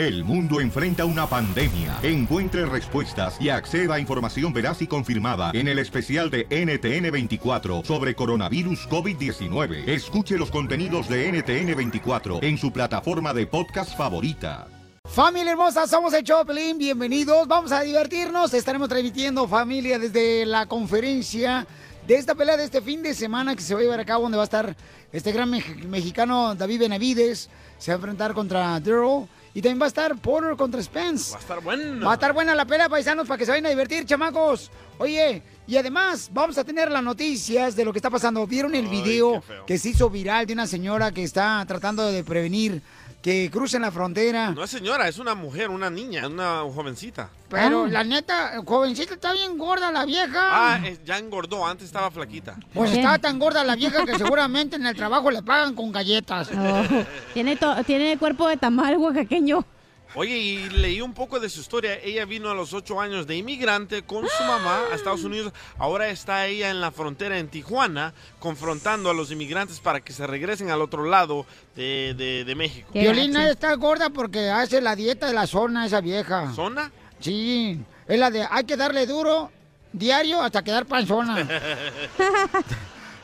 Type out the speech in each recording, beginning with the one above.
El mundo enfrenta una pandemia. Encuentre respuestas y acceda a información veraz y confirmada en el especial de NTN24 sobre coronavirus COVID-19. Escuche los contenidos de NTN24 en su plataforma de podcast favorita. Familia hermosa, somos el Choplin, bienvenidos, vamos a divertirnos, estaremos transmitiendo familia desde la conferencia de esta pelea de este fin de semana que se va a llevar a cabo donde va a estar este gran mex- mexicano David Benavides, se va a enfrentar contra Daryl y también va a estar Porter contra Spence. Va a estar bueno. Va a estar buena la pelea, paisanos, para que se vayan a divertir, chamacos. Oye, y además vamos a tener las noticias de lo que está pasando. ¿Vieron el video que se hizo viral de una señora que está tratando de prevenir que crucen la frontera? No es señora, es una mujer, una niña, una jovencita. Pero la neta, jovencita, está bien gorda la vieja. Ah, eh, ya engordó, antes estaba flaquita. Pues estaba tan gorda la vieja que seguramente en el trabajo le pagan con galletas. Oh, tiene, to- tiene cuerpo de tamal oaxaqueño. Oye, y leí un poco de su historia. Ella vino a los ocho años de inmigrante con su mamá a Estados Unidos. Ahora está ella en la frontera en Tijuana, confrontando a los inmigrantes para que se regresen al otro lado de, de- de México. Violina está gorda porque hace la dieta de la zona esa vieja. ¿Zona? Sí, es la de hay que darle duro diario hasta quedar panzona.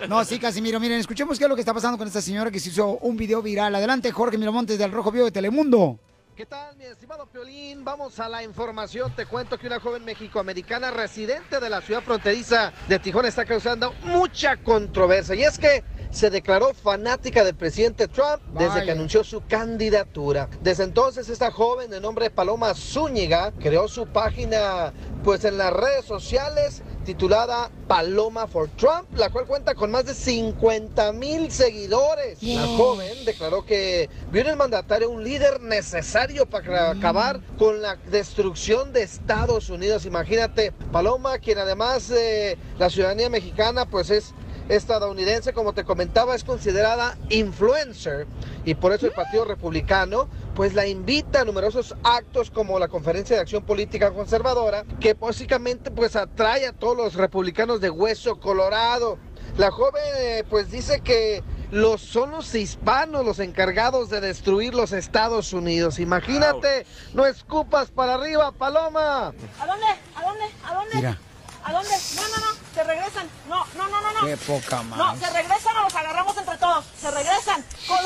No, sí, Casimiro. Miren, escuchemos qué es lo que está pasando con esta señora que se hizo un video viral. Adelante, Jorge Miramontes del Rojo Vivo de Telemundo. ¿Qué tal, mi estimado Piolín? Vamos a la información. Te cuento que una joven mexicoamericana residente de la ciudad fronteriza de Tijuana está causando mucha controversia. Y es que se declaró fanática del presidente Trump desde Vaya. que anunció su candidatura. Desde entonces, esta joven de nombre Paloma Zúñiga creó su página pues en las redes sociales titulada Paloma for Trump, la cual cuenta con más de 50 mil seguidores. La joven declaró que vio en el mandatario un líder necesario para acabar con la destrucción de Estados Unidos. Imagínate, Paloma, quien además de la ciudadanía mexicana, pues es estadounidense, como te comentaba, es considerada influencer y por eso el Partido Republicano pues la invita a numerosos actos como la Conferencia de Acción Política Conservadora, que básicamente pues atrae a todos los republicanos de hueso colorado. La joven eh, pues dice que los son los hispanos los encargados de destruir los Estados Unidos. Imagínate, no escupas para arriba, Paloma. ¿A dónde? ¿A dónde? ¿A dónde? Mira. ¿A dónde? No, no, no. Se regresan. No, no, no, no, no. Qué poca más. No, se regresan o los agarramos entre todos. Se regresan. Con-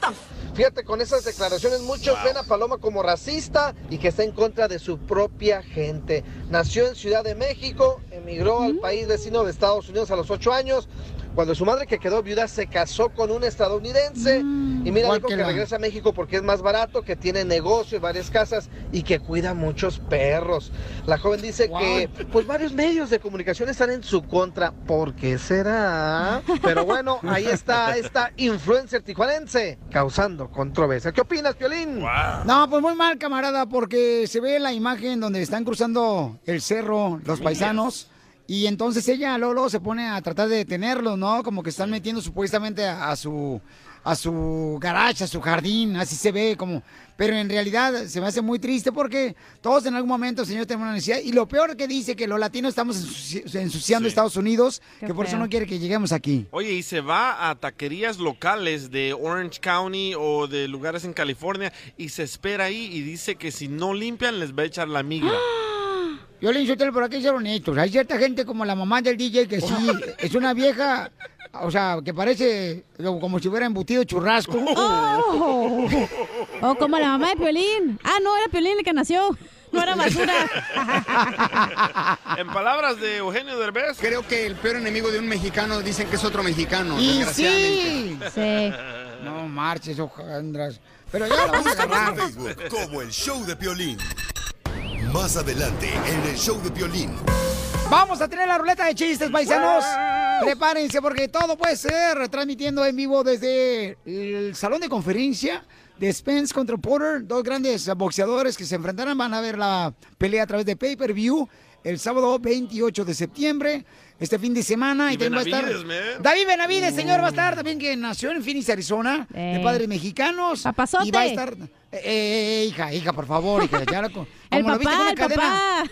them. Fíjate, con esas declaraciones muchos ven a Paloma como racista y que está en contra de su propia gente. Nació en Ciudad de México, emigró al país vecino de Estados Unidos a los ocho años, cuando su madre que quedó viuda se casó con un estadounidense y mira, dijo que regresa a México porque es más barato, que tiene negocio y varias casas y que cuida muchos perros. La joven dice que pues varios medios de comunicación están en su contra. ¿Por qué será? Pero bueno, ahí está esta influencer tijuanense causando controversia. ¿Qué opinas, Piolín? No, pues muy mal, camarada, porque se ve la imagen donde están cruzando el cerro los paisanos. Y entonces ella Lolo se pone a tratar de detenerlos, ¿no? Como que están metiendo supuestamente a, a su a su garage, a su jardín, así se ve como, pero en realidad se me hace muy triste porque todos en algún momento, señor, tenemos una necesidad y lo peor que dice que los latinos estamos ensuci- ensuciando Estados Unidos, Qué que por eso no quiere que lleguemos aquí. Oye, y se va a taquerías locales de Orange County o de lugares en California y se espera ahí y dice que si no limpian les va a echar la migra. Yo le insulté por aquí ser honestos. Hay cierta gente como la mamá del DJ que sí es una vieja, o sea, que parece como si hubiera embutido churrasco. Oh. O como la mamá de Piolín. Ah, no, era Piolín el que nació. No era basura. en palabras de Eugenio Derbez. Creo que el peor enemigo de un mexicano dicen que es otro mexicano, Y desgraciadamente. sí. No marches, hojandras. Pero ya la vamos a agarrar. en Facebook como el show de Piolín. Más adelante en el show de Piolín. Vamos a tener la ruleta de chistes, paisanos. Prepárense porque todo puede ser. Transmitiendo en vivo desde el salón de conferencia de Spence contra Porter, dos grandes boxeadores que se enfrentarán, van a ver la pelea a través de pay-per-view el sábado 28 de septiembre, este fin de semana. Y, Y también va a estar Benavides, man. David Benavides, señor, va a estar también que nació en Phoenix, Arizona, de Eh. padres mexicanos. Papazote. Y va a estar... Eh, eh, hija, hija, por favor, hija, ya la co- El como viste papá, con la el cadena. papá.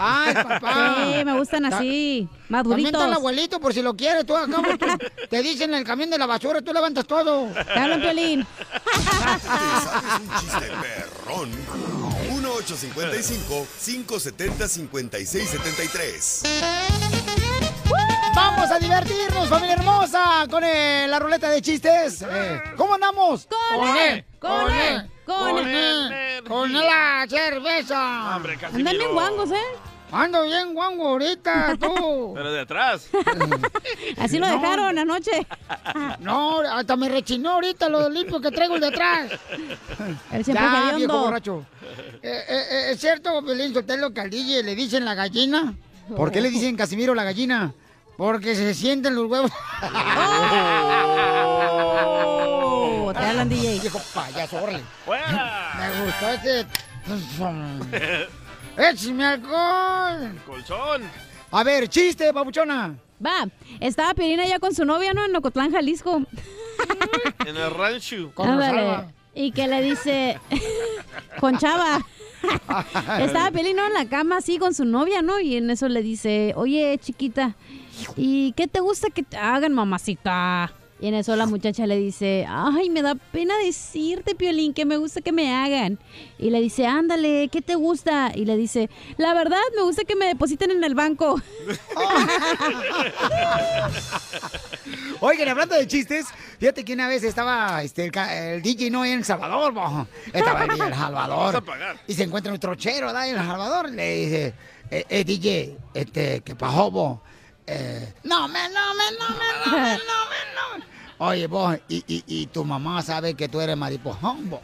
Ay, papá. Sí, me gustan así, También está el abuelito, por si lo quieres. Tú acá, tú- te dicen en el camión de la basura, tú levantas todo. Te hablan, Piolín. ¿Te sabes un chiste perrón? 1-855-570-5673. Vamos a divertirnos, familia hermosa, con eh, la ruleta de chistes. Eh, ¿Cómo andamos? Con él, con él, él, con él, con la cerveza. Hombre, Andan Casimiro. bien guangos, ¿eh? Ando bien guango ahorita, tú. Pero de atrás. Así lo No. dejaron anoche. No, hasta me rechinó ahorita lo limpio que traigo el de atrás. Él siempre Ya, viejo borracho. Eh, eh, eh, ¿Es cierto, Pelín Sotelo, que al DJ le dicen la gallina? ¿Por qué le dicen Casimiro la gallina? Porque se sienten los huevos. Oh, te hablan, DJ. Viejo payaso, órale. Me gustó ese... ¡Échame alcohol! Colchón. A ver, chiste, papuchona. Va, estaba Piolín allá con su novia, ¿no? En Ocotlán, Jalisco. En el rancho. Con Ándale. Rosalba. Y que le dice, con Chava. Estaba ¿no? en la cama así con su novia, ¿no? Y en eso le dice, oye, chiquita, ¿y qué te gusta que te hagan, mamacita? Y en eso la muchacha le dice, ay, me da pena decirte, Piolín, que me gusta que me hagan. Y le dice, ándale, ¿qué te gusta? Y le dice, la verdad, me gusta que me depositen en el banco. Oigan, hablando de chistes, fíjate que una vez estaba este, el, DJ no en El Salvador, bo. estaba el, el Salvador. Y se encuentra un trochero, ¿verdad? En El Salvador. Le dice, eh, eh, DJ, este, ¿qué pasó, bo? Eh, no, me, no, me, no, me, no, me, no, me, no. me". Oye, vos, y, y, y tu mamá sabe que tú eres mariposón, bo.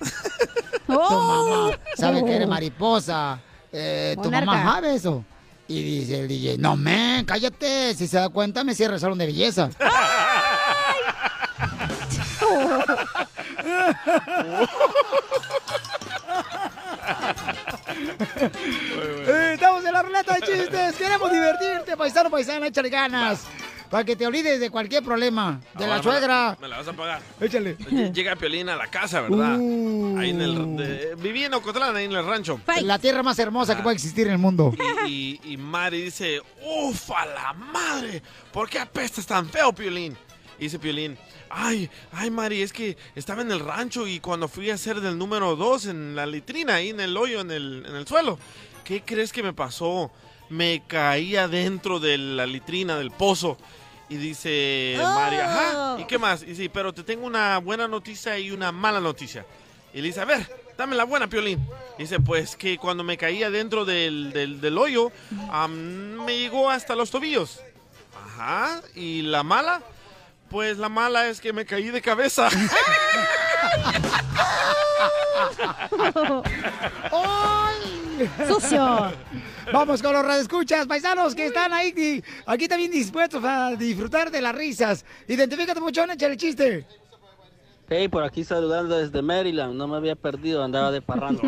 Tu mamá sabe que eres mariposa. Eh, tu Monarca. mamá sabe eso. Y dice el DJ, no, men, cállate. Si se da cuenta, me cierra el salón de belleza. Eh, Estamos en la ruleta de chistes. Queremos divertirte, paisano, paisana. Échale ganas. Para que te olvides de cualquier problema. De la Ahora me suegra. Me la vas a pagar. Échale. Llega Piolín a la casa, ¿verdad? Uh. Ahí en el... de- viví en Ocotlán, ahí en el rancho. La tierra más hermosa que puede existir en el mundo. Y, y, y Mari dice, ¡Ufa, la madre! ¿Por qué apestas tan feo, Piolín? Y dice Piolín, ay, ay, Mari, es que estaba en el rancho y cuando fui a hacer del número dos en la litrina, ahí en el hoyo, en el, en el suelo, ¿qué crees que me pasó? Me caí adentro de la litrina, del pozo. Y dice Mari, ajá, ¿y qué más? Y dice, pero te tengo una buena noticia y una mala noticia. Y le dice, a ver, dame la buena, Piolín. Y dice, pues que cuando me caía dentro del, del, del hoyo, me llegó hasta los tobillos. Ajá, ¿y la mala? Pues la mala es que me caí de cabeza. ¡Ay! Sucio. Vamos con los radioescuchas, paisanos que están ahí, y aquí también dispuestos a disfrutar de las risas. Identifícate, muchón, échale el chiste. Hey, por aquí saludando desde Maryland. No me había perdido, andaba de parrando.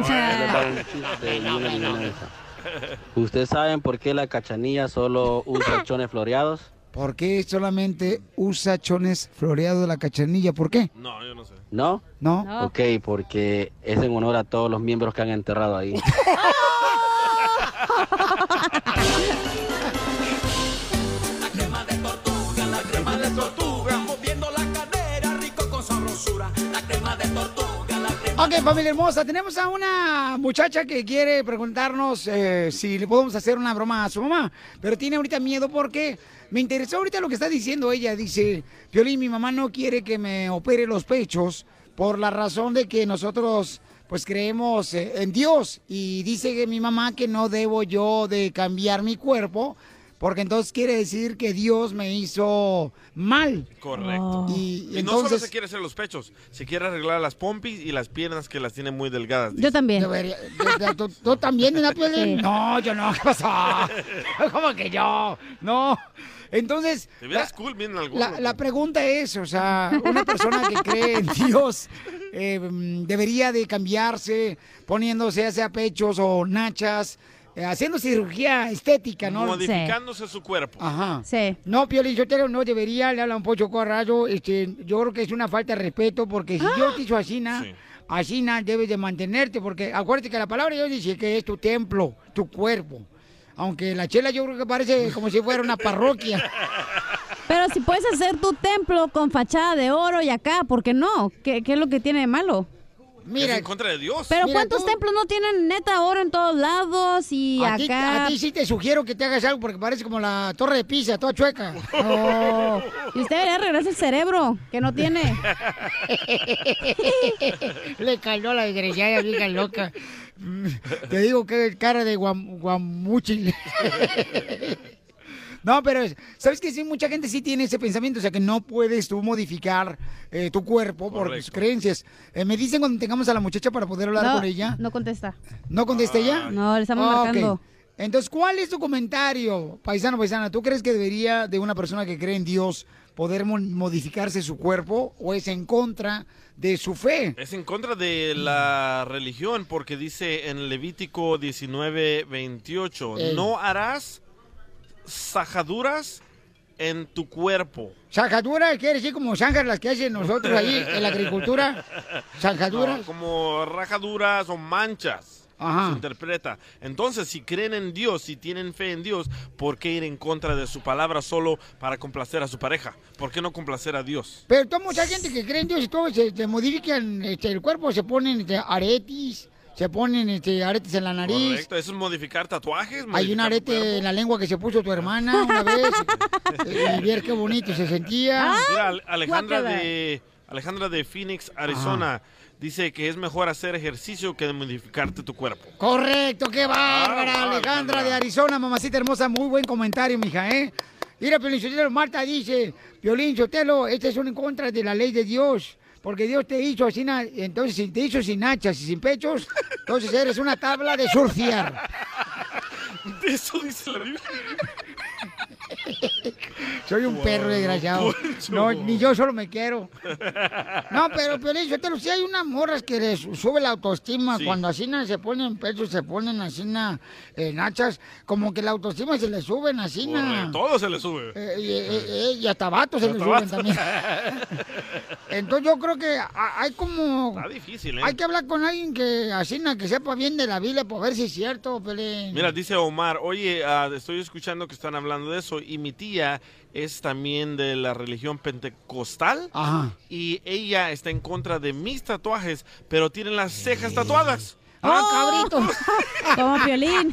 ¿Ustedes saben por qué la cachanilla solo usa chones floreados? ¿Por qué solamente usa chones floreados de la cachanilla? ¿Por qué? No, yo no sé. ¿No? ¿No? No. Ok, porque es en honor a todos los miembros que han enterrado ahí. Ok, familia hermosa, tenemos a una muchacha que quiere preguntarnos eh, si le podemos hacer una broma a su mamá, pero tiene ahorita miedo porque me interesó ahorita lo que está diciendo ella. Dice, Piolín, mi mamá no quiere que me opere los pechos por la razón de que nosotros pues creemos eh, en Dios y dice que mi mamá que no debo yo de cambiar mi cuerpo porque entonces quiere decir que Dios me hizo mal. Correcto. Y, Y no solo se quiere hacer los pechos, se quiere arreglar las pompis y las piernas que las tiene muy delgadas. Yo también. ¿tú, también. Sí. No, yo no, ¿qué pasó? ¿Cómo que yo? No. Entonces, Te la, cool bien en algún la- la pregunta es, o sea, una persona que cree en Dios eh, debería de cambiarse poniéndose ya sea pechos o nachas, eh, haciendo cirugía estética, ¿no? Modificándose su cuerpo. Ajá. Sí. No, Piolín, yo te no debería, le habla un pocho corrado, este, yo creo que es una falta de respeto, porque si Dios te hizo asina, Sí. asina debes de mantenerte, porque acuérdate que la palabra Dios dice que es tu templo, tu cuerpo. Aunque la chela yo creo que parece como si fuera una parroquia. Pero si puedes hacer tu templo con fachada de oro y acá, ¿por qué no? ¿Qué, qué es lo que tiene de malo? es en contra de Dios. Pero Mira ¿cuántos tú. templos no tienen neta oro en todos lados y A ti, acá? a ti sí te sugiero que te hagas algo porque parece como la torre de Pisa, toda chueca. Oh, y usted debería regresar el cerebro, que no tiene. Le cayó la desgraciada vieja loca. Te digo que cara de guam, guamuchil. No, pero es- sabes que sí, mucha gente sí tiene ese pensamiento, o sea que no puedes tú modificar eh, tu cuerpo por tus creencias. Eh, me dicen cuando tengamos a la muchacha para poder hablar No, con ella. no contesta. ¿No contesta ella? No, le estamos marcando. Entonces, ¿cuál es tu comentario, paisano, paisana? ¿Tú crees que debería de una persona que cree en Dios poder mo- modificarse su cuerpo o es en contra de su fe? Es en contra de la religión porque dice en Levítico 19, 28, Ey. no harás sajaduras en tu cuerpo. ¿Sajadura quiere decir como zanjas las que hacen nosotros ahí en la agricultura? ¿Sajaduras? No, como rajaduras o manchas. Ajá. Se interpreta. Entonces, si creen en Dios, si tienen fe en Dios, ¿por qué ir en contra de su palabra solo para complacer a su pareja? ¿Por qué no complacer a Dios? Pero toda mucha gente que cree en Dios y todo, se, se modifican este, el cuerpo, se ponen este, aretes, se ponen este, aretes en la nariz. Correcto, eso es modificar tatuajes. Hay un modificar arete en la lengua que se puso tu hermana una vez. y ver qué bonito se sentía. Mira, Ale- Alejandra de, Alejandra de Phoenix, Arizona, dice que es mejor hacer ejercicio que modificarte tu cuerpo. Correcto, qué bárbara, Ah, Alejandra Alejandra. de Arizona, mamacita hermosa, muy buen comentario, mija, ¿eh? Mira, Piolín Sotelo, Marta dice, Piolín Sotelo, este es un en contra de la ley de Dios, porque Dios te hizo así, na- entonces si te hizo sin hachas y sin pechos, entonces eres una tabla de surfear. Eso dice la Biblia. Soy un perro desgraciado. No, ni yo solo me quiero. No, pero Piolín Sotelo, sí hay unas morras que les sube la autoestima Sí. cuando así se ponen pechos, se ponen así na, en hachas, como que la autoestima se les suben así. Correcto, Todo se le sube. Eh, eh, eh, eh, y hasta vatos se les suben también. Entonces yo creo que ha- hay como... Está difícil, ¿eh? Hay que hablar con alguien que así que sepa bien de la Biblia para ver si es cierto, Pelín. Mira, dice Omar, oye, ah, estoy escuchando que están hablando de eso y mi tía es también de la religión pentecostal Ajá. y ella está en contra de mis tatuajes, pero tiene las cejas tatuadas. ¡Ah, cabrito! Como Piolín.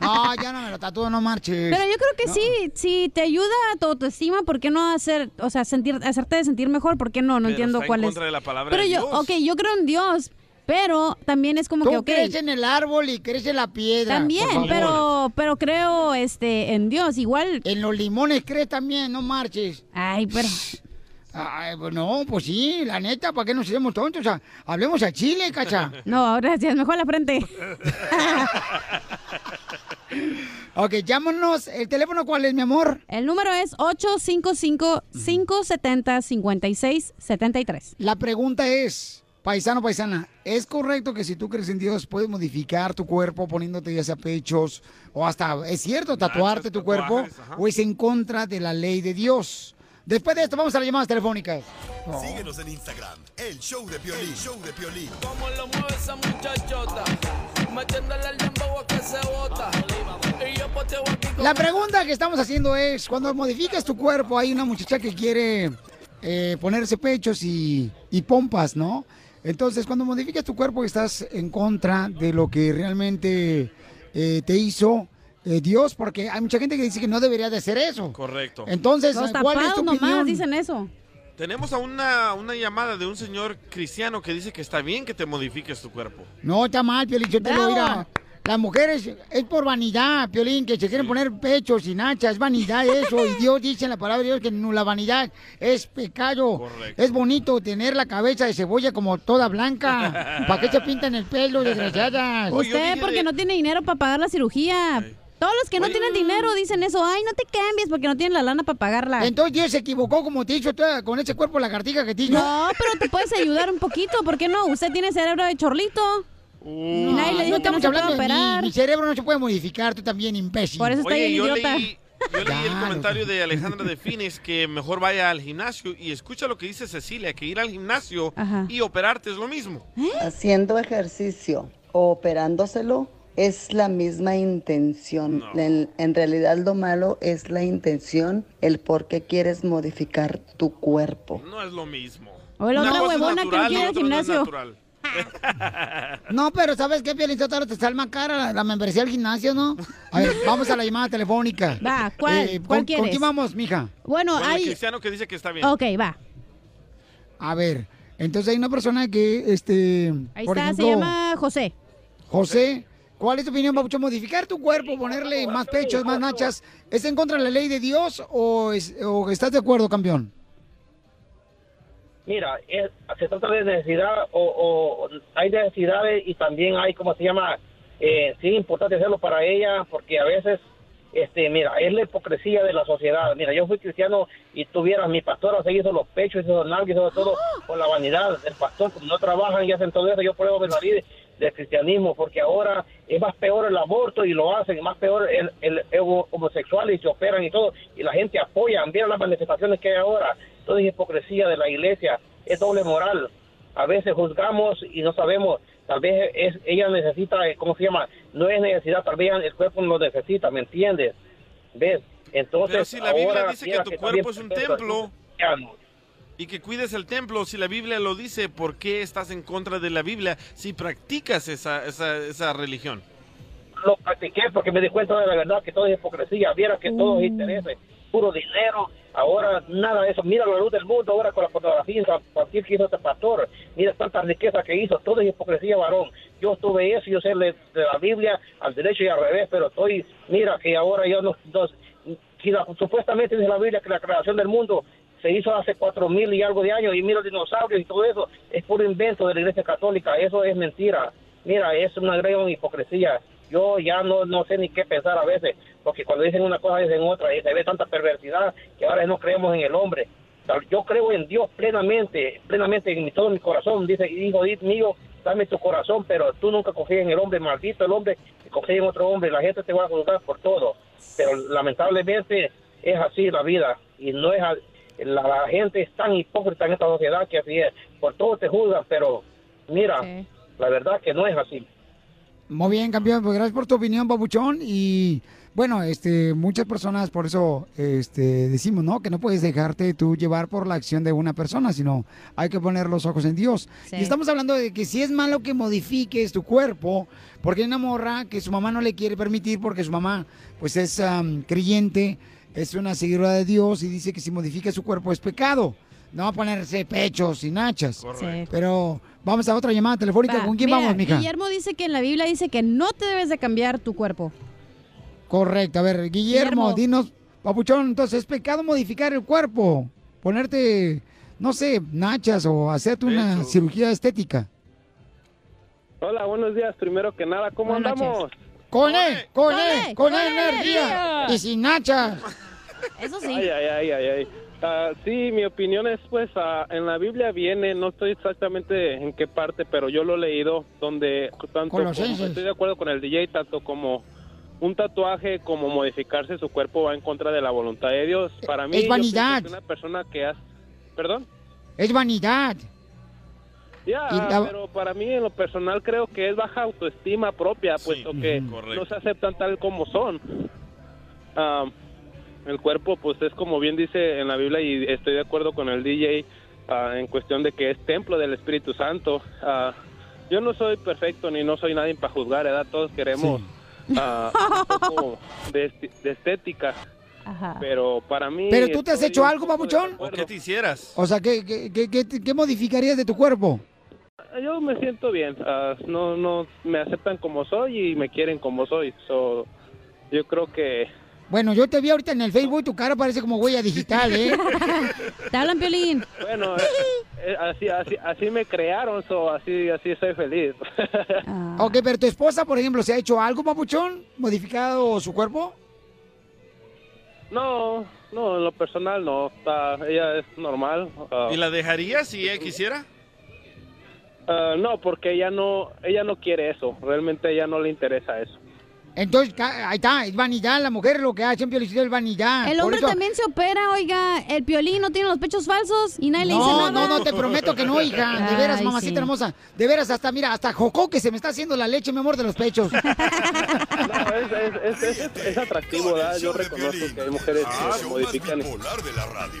No, ya no me lo tatúo, no marches. Pero yo creo que sí, si te ayuda a tu autoestima, ¿por qué no hacer, o sea, sentir, hacerte sentir mejor? ¿Por qué no? No Pero entiendo está en cuál es. contra de la palabra Pero de yo, Dios. ok, yo creo en Dios, pero también es como Tú que, ok. crees en el árbol y crees en la piedra. También, pero, pero creo este en Dios, igual. En los limones crees también, no marches. Ay, pero. Ay, pues no, pues sí, la neta, ¿para qué nos hacemos tontos? O sea, hablemos a Chile, cacha. No, gracias, mejor la frente. Ok, llámanos. ¿El teléfono cuál es, mi amor? El número es 855-570-5673. La pregunta es, paisano, paisana, ¿es correcto que si tú crees en Dios puedes modificar tu cuerpo poniéndote ya sea pechos o hasta, es cierto, tatuarte tu cuerpo ajá. o es en contra de la ley de Dios? Después de esto vamos a las llamadas telefónicas. Síguenos en Instagram, el show de Piolín. El show de Piolín. Como lo mueve esa muchachota, metiéndole al dembow a que se bota. Y yo poteo aquí con La pregunta que estamos haciendo es, cuando modificas tu cuerpo, hay una muchacha que quiere eh, ponerse pechos y, y pompas, ¿no? Entonces, cuando modificas tu cuerpo, estás en contra de lo que realmente eh, te hizo eh, Dios, porque hay mucha gente que dice que no debería de hacer eso. Correcto. Entonces, Los ¿cuál es tu nomás opinión? dicen eso. Tenemos a una, una llamada de un señor cristiano que dice que está bien que te modifiques tu cuerpo. No, está mal, Piolín, yo te lo Bravo. mira. Las mujeres es por vanidad, Piolín, que se quieren poner pechos y nachas, es vanidad eso. Y Dios dice en la palabra de Dios que no, la vanidad es pecado. Correcto. Es bonito tener la cabeza de cebolla como toda blanca. ¿Para qué se pintan el pelo, desgraciadas? Usted porque no tiene dinero para pagar la cirugía. Todos los que no Oye. tienen dinero dicen eso. Ay, no te cambies porque no tienen la lana para pagarla. Entonces Dios se equivocó como te hizo con ese cuerpo lagartija que te hizo. No, pero te puedes ayudar un poquito. ¿Por qué no? Usted tiene cerebro de chorlito. Uh, Nadie le dijo que no se puede hablando de mí. operar. Mi cerebro no se puede modificar, tú también, imbécil. Por eso está Oye, bien yo idiota. leí, yo leí el Claro. comentario de Alejandra de Fines que mejor vaya al gimnasio y escucha lo que dice Cecilia, que ir al gimnasio Ajá. y operarte es lo mismo. haciendo ejercicio o operándoselo es la misma intención. En, en realidad lo malo es la intención, el por qué quieres modificar tu cuerpo. No es lo mismo. O la Una otra cosa es huevona que natural quiere y al no gimnasio. No, pero ¿sabes qué, Piolín Sotelo? Te sale más cara la, la membresía al gimnasio, ¿no? A ver, vamos a la llamada telefónica. Va, ¿cuál? Eh, ¿Cuál ¿con, quieres? ¿Con quién vamos, mija? Bueno, el hay... cristiano que dice que está bien. Ok, va. A ver, entonces hay una persona que, este... Ahí por está, ejemplo, se llama José. José, ¿cuál es tu opinión, Papuchón? ¿Modificar tu cuerpo, ponerle más pechos, más nachas, es en contra de la ley de Dios o, es- o estás de acuerdo, campeón? Mira, es- se trata de necesidad o, o hay necesidades y también hay, ¿cómo se llama? Eh, sí, importante hacerlo para ella porque a veces, este, mira, es la hipocresía de la sociedad. Mira, yo fui cristiano y tuviera mi pastora se hizo los pechos, hizo los nalgas, hizo todo por la vanidad del pastor, como no trabajan y hacen todo eso, yo pruebo de- del cristianismo porque ahora es más peor el aborto y lo hacen, más peor el, el, homosexual y se operan y todo, y la gente apoya, miren las manifestaciones que hay ahora, todo es hipocresía de la iglesia, es doble moral. A veces juzgamos y no sabemos, tal vez es, ella necesita, eh, ¿cómo se llama? No es necesidad, tal vez el cuerpo no lo necesita, ¿me entiendes? ¿Ves? Entonces, Pero si la Biblia ahora, dice que tu también cuerpo es un templo y que cuides el templo, si la Biblia lo dice, ¿por qué estás en contra de la Biblia si practicas esa, esa, esa religión? lo practiqué porque me di cuenta de la verdad que todo es hipocresía, viera que todo es interés, puro dinero, ahora nada de eso, mira la luz del mundo ahora con la fotografía infantil que hizo este pastor, mira tanta riqueza que hizo, todo es hipocresía varón, yo estuve eso, yo sé de, la Biblia al derecho y al revés, pero estoy, mira que ahora yo no, no- supuestamente dice la Biblia que la creación del mundo se hizo hace cuatro mil y algo de años y mira los dinosaurios y todo eso es puro invento de la iglesia católica, eso es mentira, mira, es una gran hipocresía. Yo ya no, no sé ni qué pensar a veces, porque cuando dicen una cosa dicen otra, y se ve tanta perversidad que ahora no creemos en el hombre. Yo creo en Dios plenamente, plenamente en todo mi corazón. Dice, hijo mío, dame tu corazón, pero tú nunca confías en el hombre, maldito el hombre que confía en otro hombre. La gente te va a juzgar por todo, pero lamentablemente es así la vida y no es la, la gente es tan hipócrita en esta sociedad que así es. Por todo te juzgan, pero mira, la verdad que no es así. Muy bien, campeón, pues gracias por tu opinión, Papuchón. Y bueno, este, muchas personas por eso este, decimos, ¿no? Que no puedes dejarte tú llevar por la acción de una persona, sino hay que poner los ojos en Dios. Sí. Y estamos hablando de que si es malo que modifiques tu cuerpo, porque hay una morra que su mamá no le quiere permitir porque su mamá, pues es creyente, es una seguidora de Dios y dice que si modifica su cuerpo es pecado. No va a ponerse pechos y nachas. Correcto. Pero vamos a otra llamada telefónica. Va, ¿Con quién mira, vamos, mija? Guillermo dice que en la Biblia dice que no te debes de cambiar tu cuerpo. Correcto. A ver, Guillermo, Guillermo. dinos, papuchón, entonces, ¿es pecado modificar el cuerpo? Ponerte, no sé, nachas o hacerte una cirugía estética. Hola, buenos días. Primero que nada, ¿cómo Buenas andamos? Con él, con él, con con energía. energía. Y sin nachas. Eso Ay, ay, ay, ay, ay. Ah, sí, mi opinión es, pues, ah, en la Biblia viene, no estoy exactamente en qué parte, pero yo lo he leído, donde tanto como- estoy de acuerdo con el DJ, tanto como un tatuaje como modificarse su cuerpo va en contra de la voluntad de Dios. Para mí, Es yo vanidad. que una persona que hace... ¿Perdón? Es vanidad. Ya, pero para mí en lo personal creo que es baja autoestima propia, puesto que no se aceptan tal como son. Ah, el cuerpo, pues es como bien dice en la Biblia y estoy de acuerdo con el DJ ah, en cuestión de que es templo del Espíritu Santo. Ah, yo no soy perfecto ni no soy nadie para juzgar, ¿verdad? Todos queremos ah, un poco de, estética, pero para mí... ¿Pero tú te has hecho algo, papuchón? acuerdo. ¿Qué te hicieras? O sea, ¿qué, qué, qué, qué- qué modificarías de tu cuerpo? Yo me siento bien. ah, no, no me aceptan como soy y me quieren como soy. So, yo creo que Bueno, yo te vi ahorita en el Facebook, tu cara parece como huella digital, ¿eh? Te hablan, Piolín. bueno, eh, eh, así, así, así me crearon, so, así, así soy feliz. Ok, pero tu esposa, por ejemplo, ¿se ha hecho algo, papuchón? ¿Modificado su cuerpo? no, no, en lo personal no. Está- ella es normal. ah, ¿Y la dejarías si ella quisiera? ah, no, porque ella no, ella no quiere eso. Realmente a ella no le interesa eso. Entonces, ahí está, es vanidad. La mujer lo que hace en Piolichotelo es vanidad. El hombre eso- también se opera, oiga. El piolín no tiene los pechos falsos y nadie le dice No, nada. no, no, te prometo que no, hija. De veras, Ay, mamacita sí. hermosa. De veras, hasta, mira, hasta Jocó que se me está haciendo la leche, mi amor, de los pechos. No, es, es, es, es- es atractivo, ¿verdad? Yo reconozco que hay mujeres que se modifican. de la radio.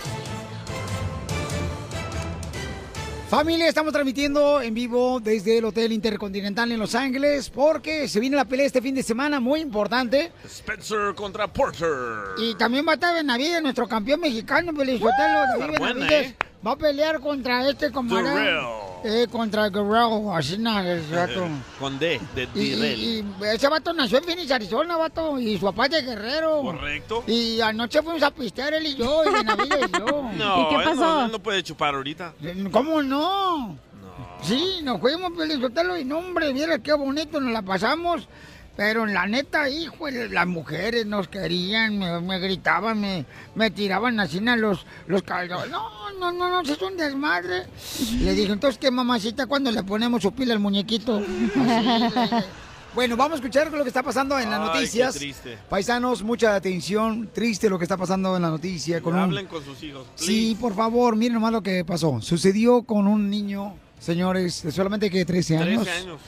Familia, estamos transmitiendo en vivo desde el Hotel Intercontinental en Los Ángeles porque se viene la pelea este fin de semana muy importante. Spencer contra Porter. Y también va a estar Benavides, nuestro campeón mexicano, Está buena, Benavides. ¿eh? Va a pelear contra este camarada. Eh, contra Guerrero, así nada, el rato. Con D, de Y, Direl. y- y ese vato nació en Phoenix, Arizona, vato, y su papá es de Guerrero. Correcto. Y anoche fuimos a pistear él y yo, y Benavides y yo. No, él no, él no puede chupar ahorita. ¿Cómo no? Sí, nos fuimos, Pelizotelo, y no, hombre, viera qué bonito nos la pasamos. Pero la neta, hijo, las mujeres nos querían, me, me gritaban, me, me tiraban así a los, los caldos. No, no, no, no, es un desmadre. Le dije, entonces, ¿qué mamacita cuando le ponemos su pila al muñequito? Así. Bueno, vamos a escuchar lo que está pasando en las Ay, qué noticias. triste. Paisanos, mucha atención. Triste lo que está pasando en la noticia. Con un- Hablen con sus hijos. Sí, por favor, miren nomás lo que pasó. Sucedió con un niño, señores, solamente que 13 años. 13 años.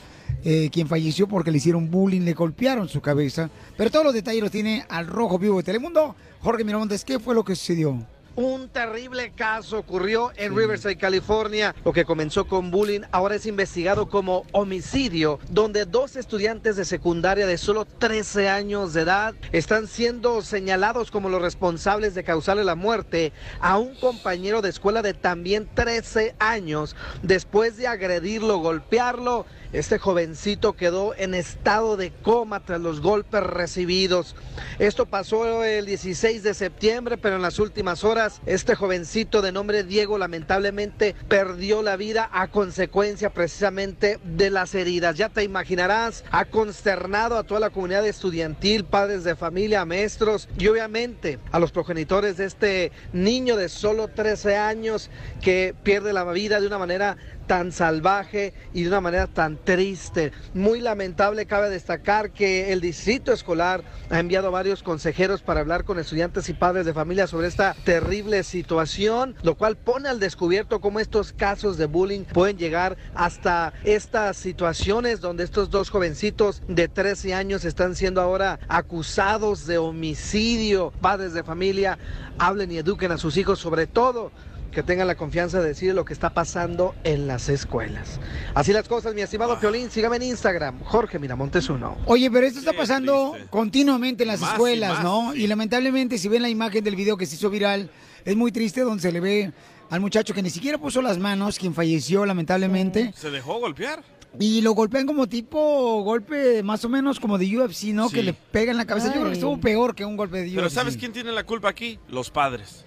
Eh, quien falleció porque le hicieron bullying, le golpearon su cabeza. Pero todos los detalles los tiene al rojo vivo de Telemundo. Jorge Miramontes, ¿qué fue lo que sucedió? Un terrible caso ocurrió en Riverside, California. Lo que comenzó con bullying ahora es investigado como homicidio, donde dos estudiantes de secundaria de solo 13 años de edad están siendo señalados como los responsables de causarle la muerte a un compañero de escuela de también 13 años. Después de agredirlo, golpearlo, este jovencito quedó en estado de coma tras los golpes recibidos. Esto pasó el 16 de septiembre, pero en las últimas horas este jovencito de nombre Diego lamentablemente perdió la vida a consecuencia precisamente de las heridas. Ya te imaginarás, ha consternado a toda la comunidad estudiantil, padres de familia, maestros y obviamente a los progenitores de este niño de solo 13 años que pierde la vida de una manera tan salvaje y de una manera tan triste. Muy lamentable, cabe destacar que el distrito escolar ha enviado varios consejeros para hablar con estudiantes y padres de familia sobre esta terrible situación, lo cual pone al descubierto cómo estos casos de bullying pueden llegar hasta estas situaciones donde estos dos jovencitos de 13 años están siendo ahora acusados de homicidio. Padres de familia, hablen y eduquen a sus hijos sobre todo que tengan la confianza de decir lo que está pasando en las escuelas. Así las cosas, mi estimado Piolín, sígame en Instagram, Jorge Miramontes uno. Oye, pero esto está pasando continuamente en las Más y escuelas, más, ¿no? Y lamentablemente, si ven la imagen del video que se hizo viral, es muy triste donde se le ve al muchacho que ni siquiera puso las manos, quien falleció lamentablemente. ¿Se dejó golpear? Y lo golpean como tipo golpe más o menos como de UFC, ¿no? Sí. Que le pega en la cabeza. Yo creo que estuvo peor que un golpe de UFC. Pero ¿sabes quién tiene la culpa aquí? Los padres.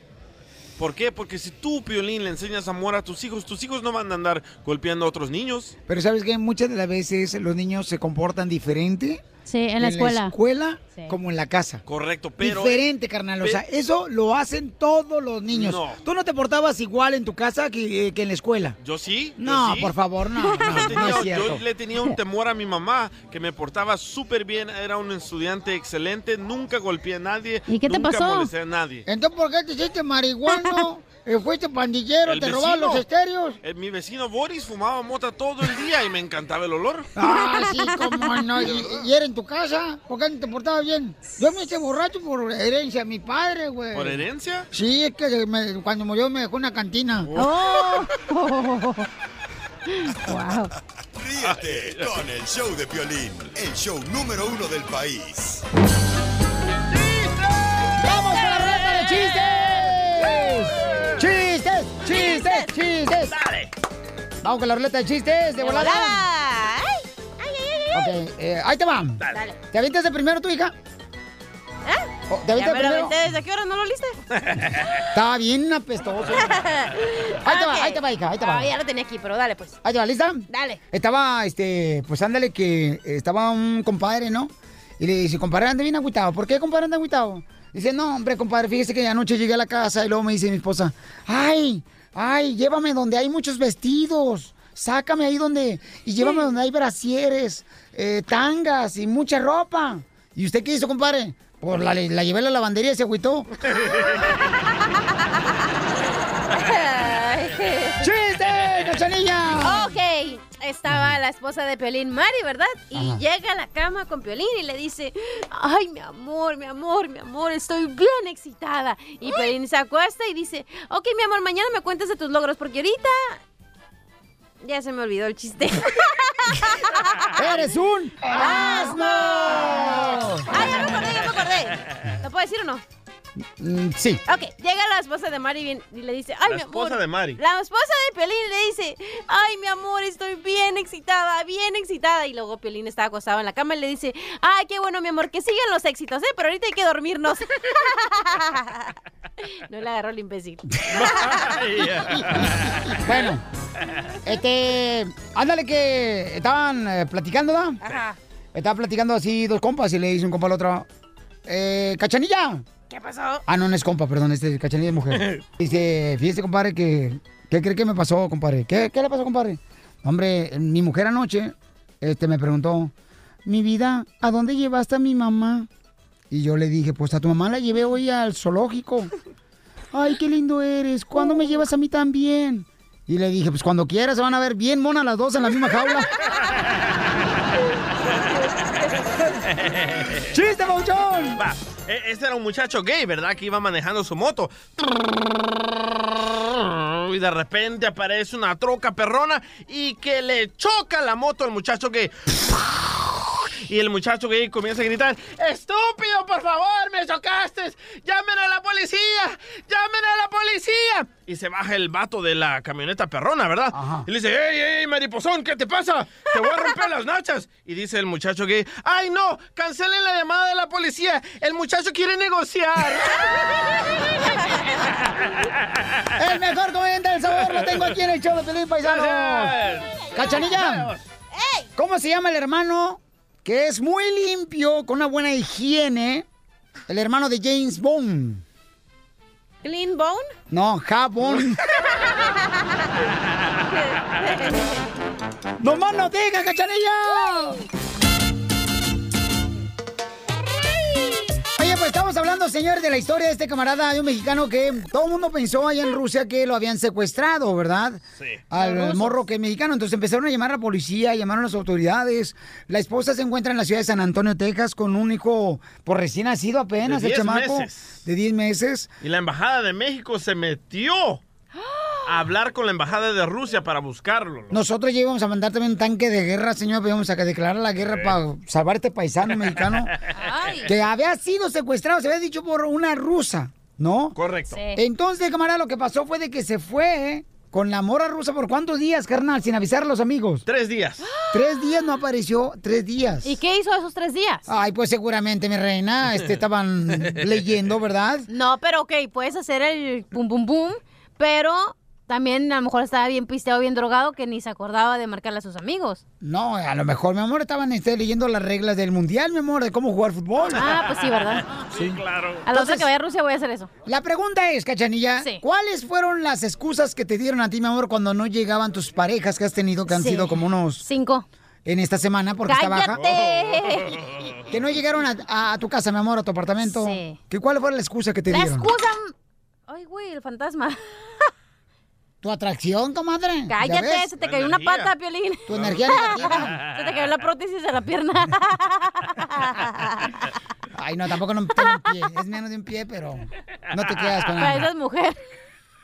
¿Por qué? Porque si tú, Piolín, le enseñas amor a tus hijos, tus hijos no van a andar golpeando a otros niños. Pero ¿sabes que Muchas de las veces los niños se comportan diferente. Sí, en la escuela. escuela Sí. como en la casa. Correcto, pero... Diferente, carnal. O sea, eso lo hacen todos los niños. No. ¿Tú no te portabas igual en tu casa que, eh, que en la escuela? Yo sí. yo No, sí. por favor, no, no, Yo no es cierto. yo le tenía un temor a mi mamá, que me portaba súper bien, era un estudiante excelente, nunca golpeé a nadie. ¿Y qué te nunca pasó? molesté a nadie. Entonces, ¿por qué te hiciste marihuano? Eh, ¿Fuiste pandillero? El ¿Te robaban los estéreos? Eh, mi vecino Boris fumaba mota todo el día y me encantaba el olor. Ah, sí, cómo no. ¿Y, y era en tu casa? ¿Por qué no te portabas bien? Yo me hice borracho por herencia de mi padre, güey. ¿Por herencia? Sí, es que me- cuando murió me dejó una cantina. Oh. wow. Ríete con el show de Piolín, el show número uno del país. ¡Chistes! ¡Chistes! ¡Dale! Vamos con la ruleta de chistes, de volada. Ok, eh, ahí te va. Dale. ¿Te avientas de primero tu hija? Oh, ¿Te avientas lo primero? ¿desde qué hora no lo liste? Está bien apestoso. Ahí te va, ahí te va, hija, ahí te va. Ah, ya lo tenía aquí, pero dale pues. Ahí te va, ¿lista? Dale. Estaba, este, pues ándale que estaba un compadre, ¿no? Y le dice, compadre, anda bien agüitado. ¿Por qué, compadre, anda agüitado? Dice, no, hombre, compadre, fíjese que anoche llegué a la casa y luego me dice mi esposa, ay, ay, llévame donde hay muchos vestidos. Sácame ahí donde, y llévame donde hay brasieres, eh, tangas y mucha ropa. ¿Y usted qué hizo, compadre? Pues la, la llevé a la lavandería y se agüitó. estaba la esposa de Piolín, Mari, ¿verdad? Y Ajá. llega a la cama con Piolín y le dice, ay, mi amor, mi amor, mi amor, estoy bien excitada. Y Piolín se acuesta y dice, ok, mi amor, mañana me cuentas de tus logros, porque ahorita... Ya se me olvidó el chiste. ¡Eres un asno! ¡Ah, ya me acordé, ya me acordé! ¿Lo puedo decir o no? Mm, sí. Ok, llega la esposa de Mari y le dice, ay, La mi amor. esposa de Mari. La esposa de Piolín le dice, ay, mi amor, estoy bien excitada, bien excitada. Y luego Piolín está acostado en la cama y le dice, ay, qué bueno, mi amor, que sigan los éxitos, ¿eh? Pero ahorita hay que dormirnos. no le agarró el imbécil. Bueno, este. Ándale que estaban eh, platicando, ¿no? Ajá. Estaban platicando así dos compas y le dice un compa al otro. Eh, ¡Cachanilla! ¿Qué pasó? Ah, no, no es compa, perdón, este es cachanilla de mujer. Dice, fíjese, compadre, que. ¿Qué cree que me pasó, compadre? ¿Qué, qué le pasó, compadre? Hombre, mi mujer anoche este, me preguntó, mi vida, ¿a dónde llevaste a mi mamá? Y yo le dije, pues a tu mamá la llevé hoy al zoológico. Ay, qué lindo eres. ¿Cuándo me llevas a mí también? Y le dije, pues cuando quieras, se van a ver bien monas las dos en la misma jaula. ¡Chiste! Va, e- este era un muchacho gay, ¿verdad? Que iba manejando su moto. Y de repente aparece una troca perrona y que le choca la moto al muchacho gay. Y el muchacho gay comienza a gritar, ¡Estúpido, por favor, me chocaste! ¡Llamen a la policía! ¡Llamen a la policía! Y se baja el vato de la camioneta perrona, ¿verdad? Y le dice, ¡Ey, ey, mariposón, ¿qué te pasa? Te voy a romper las nachas. Y dice el muchacho gay, ¡Ay, no! ¡Cancelen la llamada de la policía! ¡El muchacho quiere negociar! El mejor comediante del sabor lo tengo aquí en el show de Pelín Paisano. Cachanilla, ¿cómo se llama el hermano que es muy limpio, con una buena higiene? El hermano de James Bond. ¿Clean Bone? No, jabón. ¡No más no diga, cachanilla! Estamos hablando, señores, de la historia de este camarada de un mexicano que todo el mundo pensó allá en Rusia que lo habían secuestrado, ¿verdad? Sí. Al morro que es mexicano. Entonces empezaron a llamar a la policía, llamaron a las autoridades. La esposa se encuentra en la ciudad de San Antonio, Texas, con un hijo por recién nacido apenas, De el 10 chamaco. meses. De 10 meses. Y la embajada de México se metió a hablar con la embajada de Rusia para buscarlo. Nosotros ya íbamos a mandar también un tanque de guerra, señor. Íbamos a declarar la guerra para salvar a este paisano mexicano que había sido secuestrado, se había dicho por una rusa, ¿no? Correcto. Entonces, camarada, lo que pasó fue de que se fue con la mora rusa por cuántos días, carnal, sin avisar a los amigos. Tres días. Tres días no apareció, tres días. ¿Y qué hizo esos tres días? Ay, pues seguramente, mi reina, este, estaban leyendo, ¿verdad? No, pero ok, puedes hacer el pum pum pum, pero también a lo mejor estaba bien pisteado, bien drogado, que ni se acordaba de marcarle a sus amigos. No, a lo mejor, mi amor, estaban este, leyendo las reglas del mundial, mi amor, de cómo jugar fútbol. Ah, pues sí, ¿verdad? Sí, claro. A la otra que vaya a Rusia voy a hacer eso. La pregunta es, Cachanilla, ¿cuáles fueron las excusas que te dieron a ti, mi amor, cuando no llegaban tus parejas que has tenido, que han Sí. sido como unos... Cinco. En esta semana, porque está baja. Que no llegaron a, a tu casa, mi amor, a tu apartamento. Sí. ¿Que ¿Cuál fue la excusa que te La dieron? excusa... Ay, güey, el fantasma. ¿Tu atracción, comadre? ¿Ya Cállate, se te cayó una pata, Piolín. Tu energía negativa. se te cayó la prótesis de la pierna. Ay, no, tampoco no tengo un pie. Es menos de un pie, pero no te quedas con Para nada. esas mujer.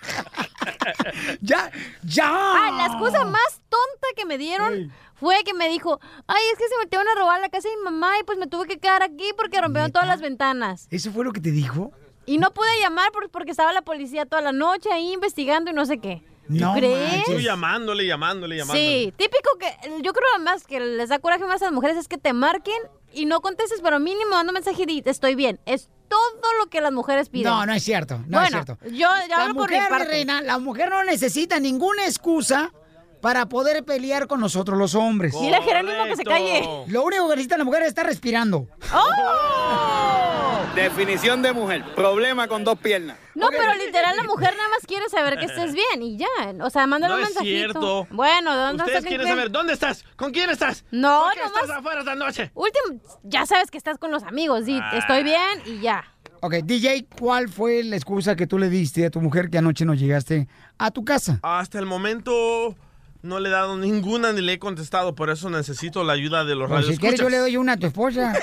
¡Ya! ¡Ya! Ah, la excusa más tonta que me dieron fue que me dijo, ay, es que se metieron a robar la casa de mi mamá y pues me tuve que quedar aquí porque rompieron todas las ventanas. ¿Eso fue lo que te dijo? Y no pude llamar por- porque estaba la policía toda la noche ahí investigando y no sé qué. No crees? Tú llamándole, llamándole, llamándole. Sí, típico que yo creo más que les da coraje más a las mujeres es que te marquen y no contestes, pero mínimo manda un mensaje y estoy bien. Es todo lo que las mujeres piden. No, no es cierto. No es cierto. yo, yo la hablo por mi mujer, mi parte. reina, la mujer no necesita ninguna excusa para poder pelear con nosotros los hombres. Dile a Jerónimo que se calle. Lo único que necesita la mujer es estar respirando. ¡Oh! Definición de mujer. Problema con dos piernas. No, pero literal la mujer nada más quiere saber que estés bien y ya. O sea, mándale No un es mensajito. cierto. Bueno, ¿de dónde Ustedes estás? quieren saber, ¿dónde estás? ¿Con quién estás? No, ¿Por qué nomás- estás afuera esta noche? Último, ya sabes que estás con los amigos. Di, Ah. estoy bien y ya. Ok, DJ, ¿cuál fue la excusa que tú le diste a tu mujer que anoche no llegaste a tu casa? Hasta el momento no le he dado ninguna ni le he contestado, por eso necesito la ayuda de los Pues, si quieres, yo le doy una a tu esposa.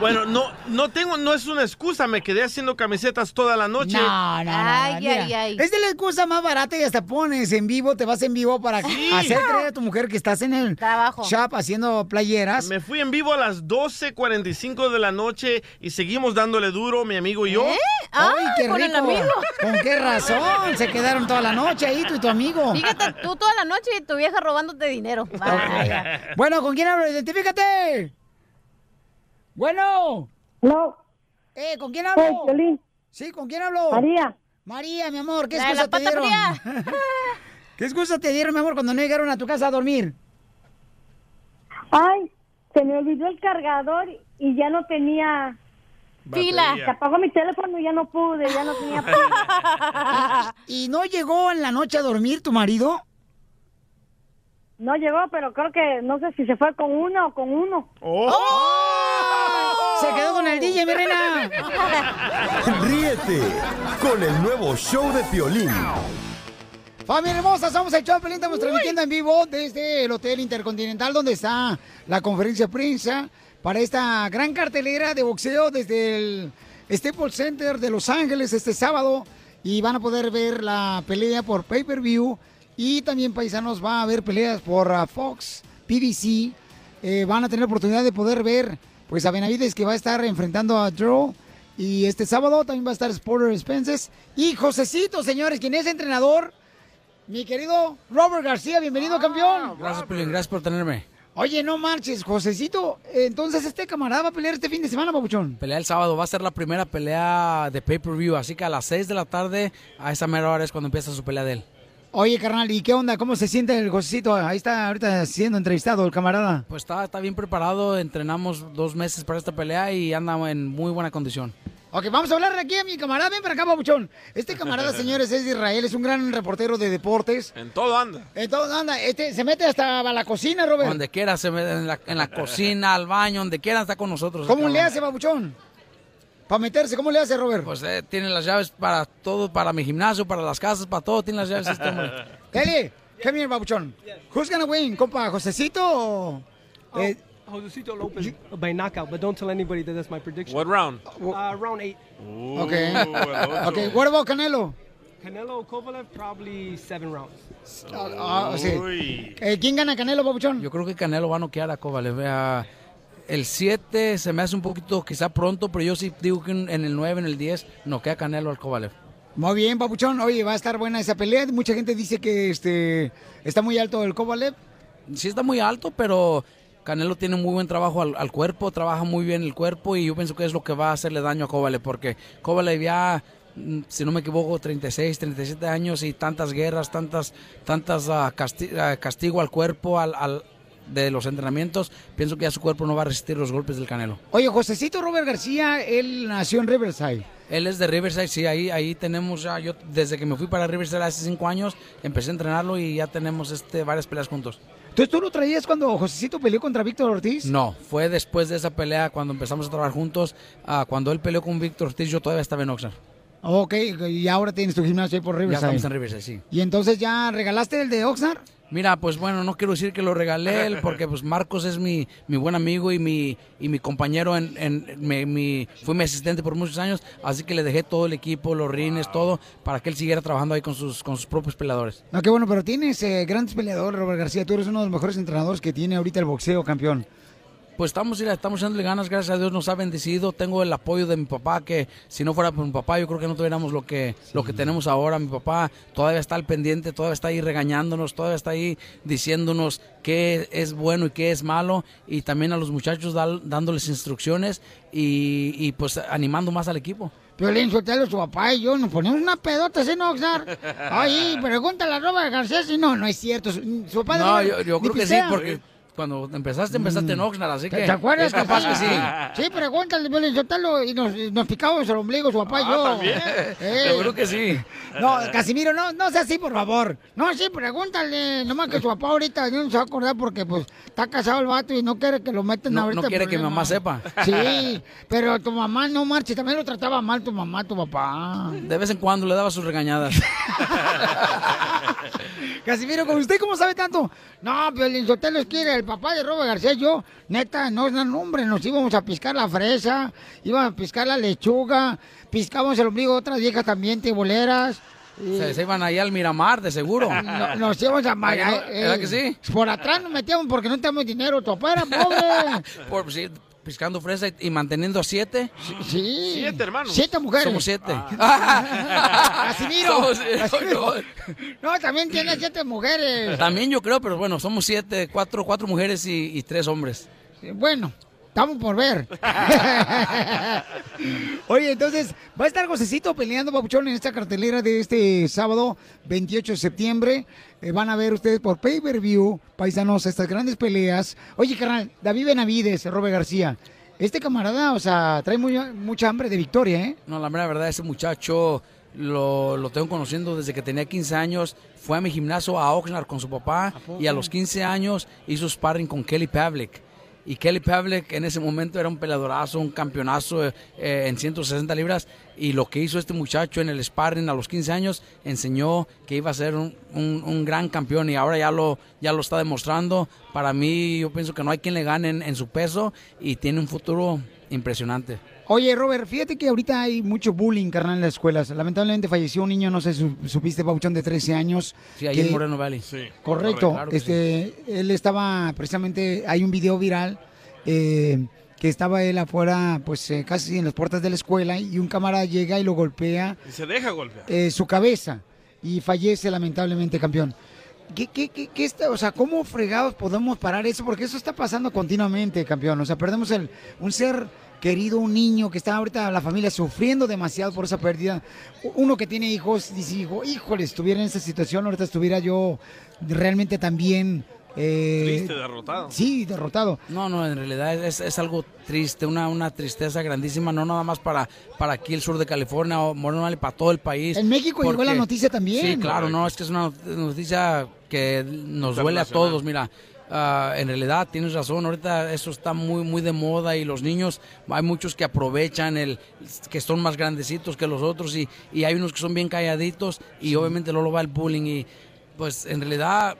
Bueno, no, no tengo, no es una excusa, me quedé haciendo camisetas toda la noche. No, no, no. no, mira, Es de la excusa más barata y hasta pones en vivo, te vas en vivo para Sí. hacer creer a tu mujer que estás en el shop haciendo playeras. Me fui en vivo a las 12.45 de la noche y seguimos dándole duro, mi amigo y yo. ¿Eh? ¡Ay, qué rico! ¿Con qué razón? Se quedaron toda la noche ahí tú y tu amigo. Fíjate, tú toda la noche y tu vieja robándote dinero. Vaya. Bueno, ¿con quién hablo? Identifícate. Bueno. No. Eh, ¿con quién hablo? Hey. Sí, ¿con quién hablo? María. María, mi amor, ¿qué La excusa la te pata dieron? ¿Qué excusa te dieron, mi amor, cuando no llegaron a tu casa a dormir? Ay, se me olvidó el cargador y ya no tenía Pila. Se apagó mi teléfono y ya no pude, ya no tenía pila. ¿Y no llegó en la noche a dormir tu marido? No llegó, pero creo que no sé si se fue con uno o con uno. Se quedó con el DJ, mi reina. Ríete con el nuevo show de Piolín. Familia hermosa, somos el show estamos transmitiendo en vivo desde el Hotel Intercontinental donde está la conferencia de prensa para esta gran cartelera de boxeo desde el Staples Center de Los Ángeles este sábado. Y van a poder ver la pelea por pay-per-view. Y también paisanos va a haber peleas por ah, Fox, PBC, eh, van a tener oportunidad de poder ver pues a Benavides que va a estar enfrentando a Drew. Y este sábado también va a estar Sporter Spences y Josecito, señores, quien es entrenador. Mi querido Robert García, bienvenido campeón. Gracias, Pelín, gracias por tenerme. Oye, no marches, Josecito. Entonces este camarada va a pelear este fin de semana, papuchón. Pelea el sábado, va a ser la primera pelea de pay-per-view, así que a las 6 de la tarde, a esa mera hora es cuando empieza su pelea de él. Oye, carnal, ¿y qué onda? ¿Cómo se siente el Josecito? Ahí está ahorita siendo entrevistado el camarada. Pues está, está bien preparado, entrenamos dos meses para esta pelea y anda en muy buena condición. Ok, vamos a hablar aquí a mi camarada. Ven para acá, papuchón. Este camarada, señores, es de Israel, es un gran reportero de deportes. En todo anda. Entonces, anda, este, se mete hasta a la cocina, Robert. Donde quiera, se mete en la, en la cocina, al baño, donde quiera está con nosotros. ¿Cómo cabrón. le hace, papuchón? Para meterse, ¿cómo le hace, Robert? Pues eh, tiene las llaves para todo, para mi gimnasio, para las casas, para todo, tiene las llaves este hombre. Kelly, come here, papuchón. Who's gonna win, compa? ¿Josecito o...? eh, Josecito Lopez by knockout, but don't tell anybody that that's my prediction. What round? Uh, round eight. Ok. ok, what about Canelo? Canelo Kovalev, probably seven rounds. Ah, sí. Eh, ¿Quién gana Canelo, papuchón? Yo creo que Canelo va a noquear a Kovalev. El 7 se me hace un poquito quizá pronto, pero yo sí digo que en el 9, en el 10, noquea Canelo al Kovalev. Muy bien, papuchón. Oye, va a estar buena esa pelea. Mucha gente dice que este está muy alto el Kovalev. Sí está muy alto, pero Canelo tiene muy buen trabajo al, al cuerpo, trabaja muy bien el cuerpo y yo pienso que es lo que va a hacerle daño a Kovalev, porque Kovalev ya, mm, si no me equivoco, 36, 37 años y tantas guerras, tantas, tantas casti- ah, castigo al cuerpo, al, al- de los entrenamientos, pienso que ya su cuerpo no va a resistir los golpes del Canelo. Oye, Josecito Robert García, él nació en Riverside. Él es de Riverside, sí, ahí, ahí tenemos ya, yo desde que me fui para Riverside hace cinco años, empecé a entrenarlo y ya tenemos este, varias peleas juntos. Entonces, ¿tú lo traías cuando Josecito peleó contra Víctor Ortiz? No, fue después de esa pelea cuando empezamos a trabajar juntos, ah, cuando él peleó con Víctor Ortiz, yo todavía estaba en Oxnard. Ok, y ahora tienes tu gimnasio ahí por Ya Riverside. estamos en Riverside, sí. Y entonces ya regalaste el de Oxnard. Mira, pues bueno, no quiero decir que lo regalé él, porque pues Marcos es mi, mi buen amigo y mi, y mi compañero, en, en mi, mi- fue mi asistente por muchos años, así que le dejé todo el equipo, los rines, todo, para que él siguiera trabajando ahí con sus, con sus propios peleadores. No, qué bueno, pero tienes eh, grandes peleadores, Robert García. Tú eres uno de los mejores entrenadores que tiene ahorita el boxeo, campeón. Pues estamos, mira, estamos echándole ganas, gracias a Dios nos ha bendecido. Tengo el apoyo de mi papá, que si no fuera por mi papá, yo creo que no tuviéramos lo que, lo que tenemos ahora. Mi papá todavía está al pendiente, todavía está ahí regañándonos, todavía está ahí diciéndonos qué es bueno y qué es malo. Y también a los muchachos dal- dándoles instrucciones y, y, pues animando más al equipo. Violín Sotelo, su papá y yo nos ponemos una pedota en Oxnard. Ay, pregúntale a Robert García si no, no es cierto. Su, su papá No, yo, creo que sí, porque Cuando empezaste, empezaste en Oxnard, así que ¿Te acuerdas? es capaz que sí. Sí, pregúntale, Piolín Sotelo, y nos, nos picamos el ombligo, su papá y Ah, yo. ¿también? Seguro que sí. No, Casimiro, no, no sea así, por favor. No, sí, pregúntale. Nomás que su papá ahorita no se va a acordar porque, pues, está casado el vato y no quiere que lo metan No, ahorita. no quiere que mi mamá sepa. Sí, pero tu mamá no marche. También lo trataba mal tu mamá, tu papá. De vez en cuando le daba sus regañadas. Casimiro, ¿con usted cómo sabe tanto? No, Piolín Sotelo es que era el papá de Robert García y yo, neta, no es nada, hombre, nos íbamos a piscar la fresa, íbamos a piscar la lechuga, piscábamos el ombligo de otras viejas también, tiboleras. Se, se iban allá al Miramar, de seguro. No- nos íbamos a... ¿Verdad eh, ¿Verdad que sí? Por atrás nos metíamos porque no teníamos dinero, tu papá era pobre. Por, sí, piscando fresa y, y manteniendo a siete. Sí. Siete hermanos. Siete mujeres. Somos siete. Casimiro. Somos- Casimiro. No, también tiene siete mujeres. También yo creo, pero bueno, somos siete, cuatro, cuatro mujeres y, y tres hombres. Bueno, estamos por ver. Oye, entonces, va a estar Josecito peleando, Papuchón, en esta cartelera de este sábado, 28 de septiembre. Eh, van a ver ustedes por pay-per-view, paisanos, estas grandes peleas. Oye, carnal, David Benavides, Robert García. Este camarada, o sea, trae muy- mucha hambre de victoria, ¿eh? No, la mera verdad, ese muchacho lo, lo tengo conociendo desde que tenía 15 años. Fue a mi gimnasio a Oxnard con su papá y a los 15 años hizo sparring con Kelly Pavlik. Y Kelly Pavlik en ese momento era un peleadorazo, un campeonazo eh, eh, en 160 libras. Y lo que hizo este muchacho en el sparring a los 15 años enseñó que iba a ser un, un- gran campeón y ahora ya lo, ya lo está demostrando. Para mí, yo pienso que no hay quien le gane en su peso y tiene un futuro impresionante. Oye, Robert, fíjate que ahorita hay mucho bullying, carnal, en las escuelas. Lamentablemente falleció un niño, no sé si supiste, Papuchón, de 13 años. Sí, ahí que- en Moreno Valley. Correcto. Claro que este, Él estaba precisamente, hay un video viral eh, que estaba él afuera, pues eh, casi en las puertas de la escuela y un camarada llega y lo golpea Y se deja golpear. eh, su cabeza y fallece lamentablemente, campeón. ¿Qué, qué, qué, qué está, o sea, ¿cómo fregados podemos parar eso? Porque eso está pasando continuamente, campeón. O sea, perdemos el, un ser querido, un niño que está ahorita la familia sufriendo demasiado por esa pérdida. Uno que tiene hijos dice, hijo, híjole, estuviera en esa situación, ahorita estuviera yo realmente también... eh, Triste, derrotado. Sí, derrotado. No, no, en realidad es, es algo triste, una, una tristeza grandísima, no nada más para, para aquí el sur de California o Moreno Valley, para todo el país. En México llegó la noticia también. Sí, claro, no, es que es una noticia que nos duele a todos, mira. Ah, en realidad tienes razón, ahorita eso está muy muy de moda y los niños, hay muchos que aprovechan el que son más grandecitos que los otros y, y hay unos que son bien calladitos y obviamente luego va el bullying y pues en realidad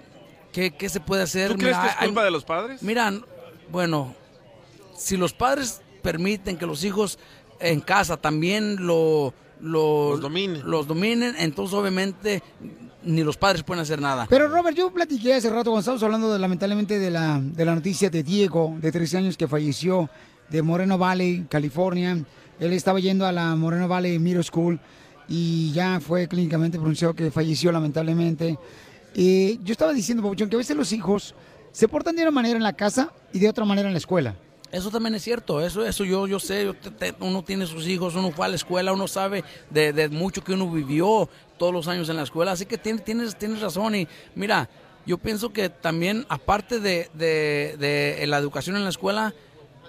¿qué, qué se puede hacer? ¿Tú crees Mira, que es hay- culpa de los padres? Mira, bueno, si los padres permiten que los hijos en casa también lo, lo- Los dominen. los dominen, entonces obviamente ni los padres pueden hacer nada. Pero Robert, yo platiqué hace rato cuando estábamos hablando lamentablemente de la, de la noticia de Diego, de 13 años, que falleció de Moreno Valley, California. Él estaba yendo a la Moreno Valley Middle School y ya fue clínicamente pronunciado que falleció lamentablemente. Y yo estaba diciendo, Pabuchón, que a veces los hijos se portan de una manera en la casa y de otra manera en la escuela. Eso también es cierto, eso, eso yo, yo sé, yo te- te- uno tiene sus hijos, uno fue a la escuela, uno sabe de, de mucho que uno vivió todos los años en la escuela, así que tienes, tienes, tienes razón y mira, yo pienso que también aparte de, de- de la educación en la escuela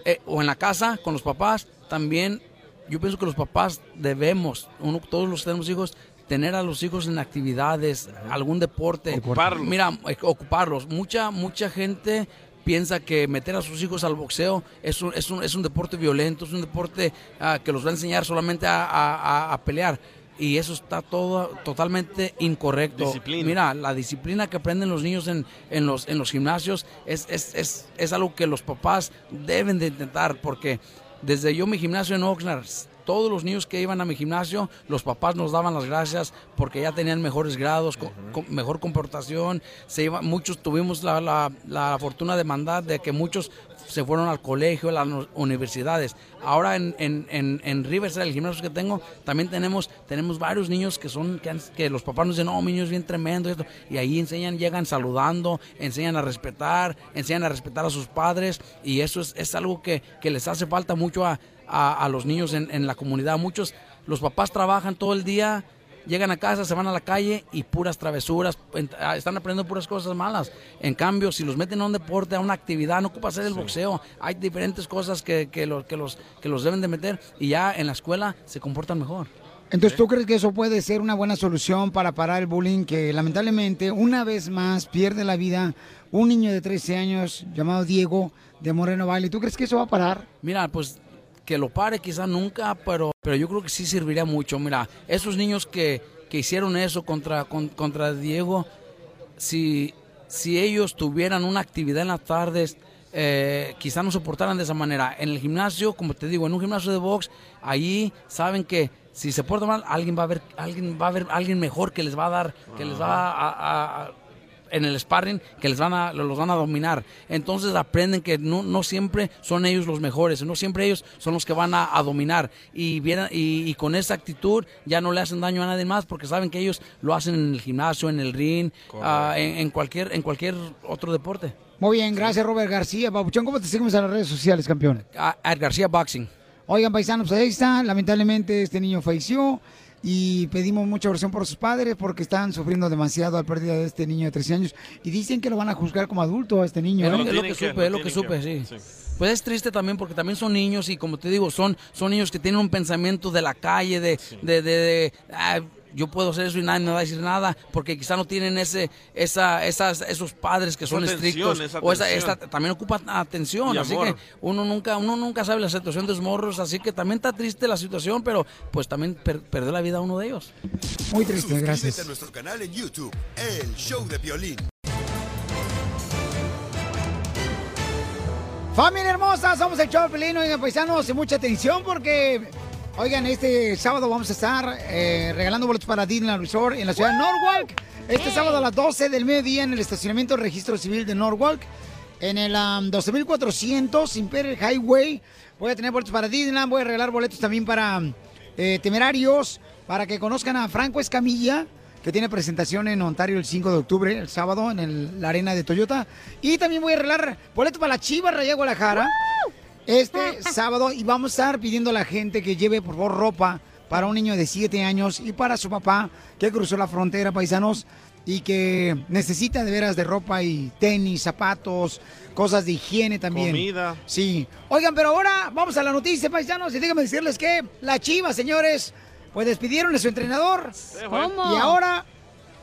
eh, o en la casa con los papás, también yo pienso que los papás debemos, uno, todos los que tenemos hijos, tener a los hijos en actividades, algún deporte. Ocuparlos. Mira, eh, ocuparlos. Mucha, mucha gente piensa que meter a sus hijos al boxeo es un, es un, es un deporte violento, es un deporte ah, que los va a enseñar solamente a, a- a- a pelear. Y eso está todo totalmente incorrecto. Disciplina. Mira, la disciplina que aprenden los niños en, en los, en los gimnasios es, es, es, es algo que los papás deben de intentar porque desde yo mi gimnasio en Oxnard, todos los niños que iban a mi gimnasio, los papás nos daban las gracias porque ya tenían mejores grados, mejor comportación. Se iba, muchos tuvimos la, la- la fortuna de mandar de que muchos se fueron al colegio, a las universidades. Ahora en, en, en, en Riverside, el gimnasio que tengo, también tenemos, tenemos varios niños que son, que, han- que los papás nos dicen, no, mi niño es bien tremendo, y esto. y ahí enseñan, llegan saludando, enseñan a respetar, enseñan a respetar a sus padres, y eso es, es algo que, que les hace falta mucho a, a, a los niños en, en la comunidad. Muchos, los papás trabajan todo el día, llegan a casa, se van a la calle y puras travesuras, ah, están aprendiendo puras cosas malas. En cambio, si los meten a un deporte, a una actividad, no ocupa hacer el boxeo, hay diferentes cosas que, que, los, que, los, que los deben de meter y ya en la escuela se comportan mejor. Entonces, ¿tú crees que eso puede ser una buena solución para parar el bullying que lamentablemente una vez más pierde la vida un niño de 13 años llamado Diego de Moreno Valley? ¿Tú crees que eso va a parar? Mira, pues que lo pare quizá nunca, pero, pero yo creo que sí serviría mucho. Mira, esos niños que, que hicieron eso contra, con- contra Diego, si, si ellos tuvieran una actividad en las tardes, eh, quizá no soportaran de esa manera. En el gimnasio, como te digo, en un gimnasio de box, allí saben que si se porta mal, alguien va a ver, alguien va a ver, alguien mejor que les va a dar, que les va a en el sparring que les van a, los van a dominar. Entonces aprenden que no, no siempre son ellos los mejores, no siempre ellos son los que van a, a dominar. Y, vieran- y, y con esa actitud ya no le hacen daño a nadie más porque saben que ellos lo hacen en el gimnasio, en el ring, ah, en, en cualquier, en cualquier otro deporte. Muy bien, gracias Robert García. Papuchón, ¿cómo te seguimos en las redes sociales, campeón? A, a García Boxing. Oigan, paisanos, pues ahí está. Lamentablemente este niño falleció y pedimos mucha oración por sus padres porque están sufriendo demasiado a la pérdida de este niño de 13 años y dicen que lo van a juzgar como adulto a este niño. Es lo, ¿eh? es lo que supe, es lo que supe, sí. Pues es triste también porque también son niños y como te digo, son, son niños que tienen un pensamiento de la calle, de, de, de, de, ah, yo puedo hacer eso y nadie me va a decir nada, porque quizá no tienen ese, esa, esas, esos padres que son atención, estrictos. esa o esa, atención. esta- también ocupa atención, así que uno nunca, uno nunca sabe la situación de los morros, así que también está triste la situación, pero pues también per- perdió la vida uno de ellos. Muy triste, Suscríbete a nuestro canal en YouTube, El Show de Violín. Familia hermosa, somos el show de Pelín, oigan paisanos, y mucha atención porque, oigan, este sábado vamos a estar eh, regalando boletos para Disneyland Resort en la ciudad de Norwalk. Este sábado a las 12 del mediodía en el estacionamiento Registro Civil de Norwalk, en el um, 12400 Imperial Highway. Voy a tener boletos para Disneyland, voy a regalar boletos también para eh, Temerarios, para que conozcan a Franco Escamilla, que tiene presentación en Ontario el 5 de octubre, el sábado, en el- la arena de Toyota. Y también voy a arreglar boletos para la Chivas Raya Guadalajara este sábado y vamos a estar pidiendo a la gente que lleve por favor ropa para un niño de 7 años y para su papá que cruzó la frontera, paisanos, y que necesita de veras de ropa y tenis, zapatos, cosas de higiene también. Comida. Sí. Oigan, pero ahora vamos a la noticia, paisanos, y déjenme decirles que la Chivas, señores, pues despidieron a su entrenador. ¿Cómo? Y ahora,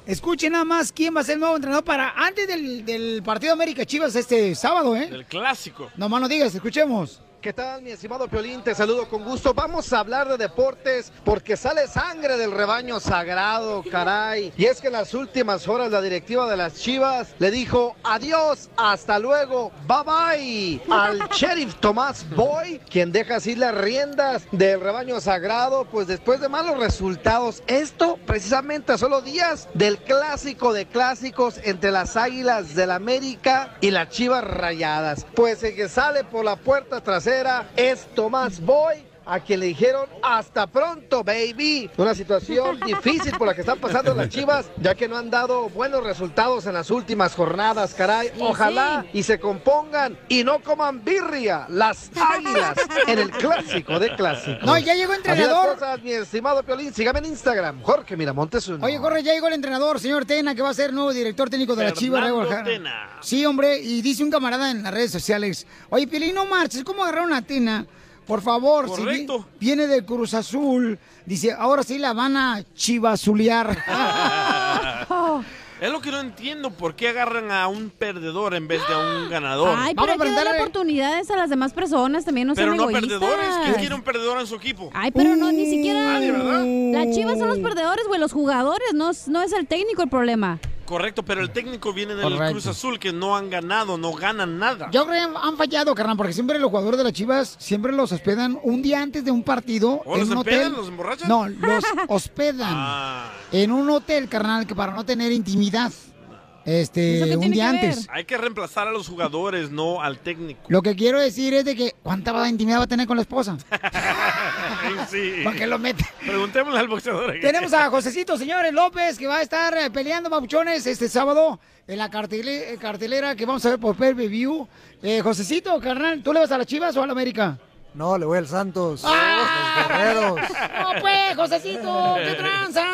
escuchen nada más quién va a ser el nuevo entrenador para antes del, del partido América Chivas este sábado, ¿eh? El clásico. No más no digas, escuchemos. ¿Qué tal, mi estimado Piolín? Te saludo con gusto. Vamos a hablar de deportes porque sale sangre del rebaño sagrado, caray. Y es que en las últimas horas la directiva de las Chivas le dijo adiós, hasta luego, bye bye al sheriff Tomás Boy, quien deja así las riendas del rebaño sagrado, pues después de malos resultados. Esto precisamente a solo días del clásico de clásicos entre las Águilas del América y las Chivas Rayadas. Pues el que sale por la puerta trasera es Tomás Boy. A quien le dijeron hasta pronto, baby. Una situación difícil por la que están pasando las chivas, ya que no han dado buenos resultados en las últimas jornadas, caray. Ojalá y se compongan y no coman birria las águilas en el clásico de clásicos. No, ya llegó Así las entrenador. cosas, mi estimado Piolín. Sígame en Instagram, Jorge Miramontes uno. Oye, corre, ya llegó el entrenador, señor Tena, que va a ser nuevo director técnico de la Chivas de Guadalajara. Tena. Sí, hombre, y dice un camarada en las redes sociales, oye, Piolín, no marches, ¿cómo agarraron a Tena? Por favor, si viene de Cruz Azul, dice, ahora sí la van a chivazulear. Es lo que no entiendo, ¿por qué agarran a un perdedor en vez de a un ganador? Ay, pero hay que darle oportunidades a las demás personas, también no Pero sean no egoístas. perdedores, ¿quién quiere un perdedor en su equipo? Ay, pero no, ni siquiera... Ah, ¿de verdad? Las chivas son los perdedores, güey, los jugadores, no, es- no es el técnico el problema. Correcto, pero el técnico viene del Correcto. Cruz Azul, que no han ganado, no ganan nada. Yo creo que han fallado, carnal, porque siempre los jugadores de las Chivas siempre los hospedan un día antes de un partido ¿O en los un empedan, hotel. los emborrachan? No, los hospedan Ah, en un hotel, carnal, que para no tener intimidad. Este, un día antes. hay que reemplazar a los jugadores, no al técnico. Lo que quiero decir es de que ¿cuánta intimidad va a tener con la esposa? sí. ¿Para qué lo mete? Preguntémosle al boxeador. Tenemos a Josecito, señores López, que va a estar eh, peleando babuchones este sábado en la eh, cartelera que vamos a ver por Pay View. Eh, Josecito, carnal, ¿tú le vas a las Chivas o a la América? No, le voy al Santos. ¡Ah! Los guerreros. No, pues, Josecito, qué tranza.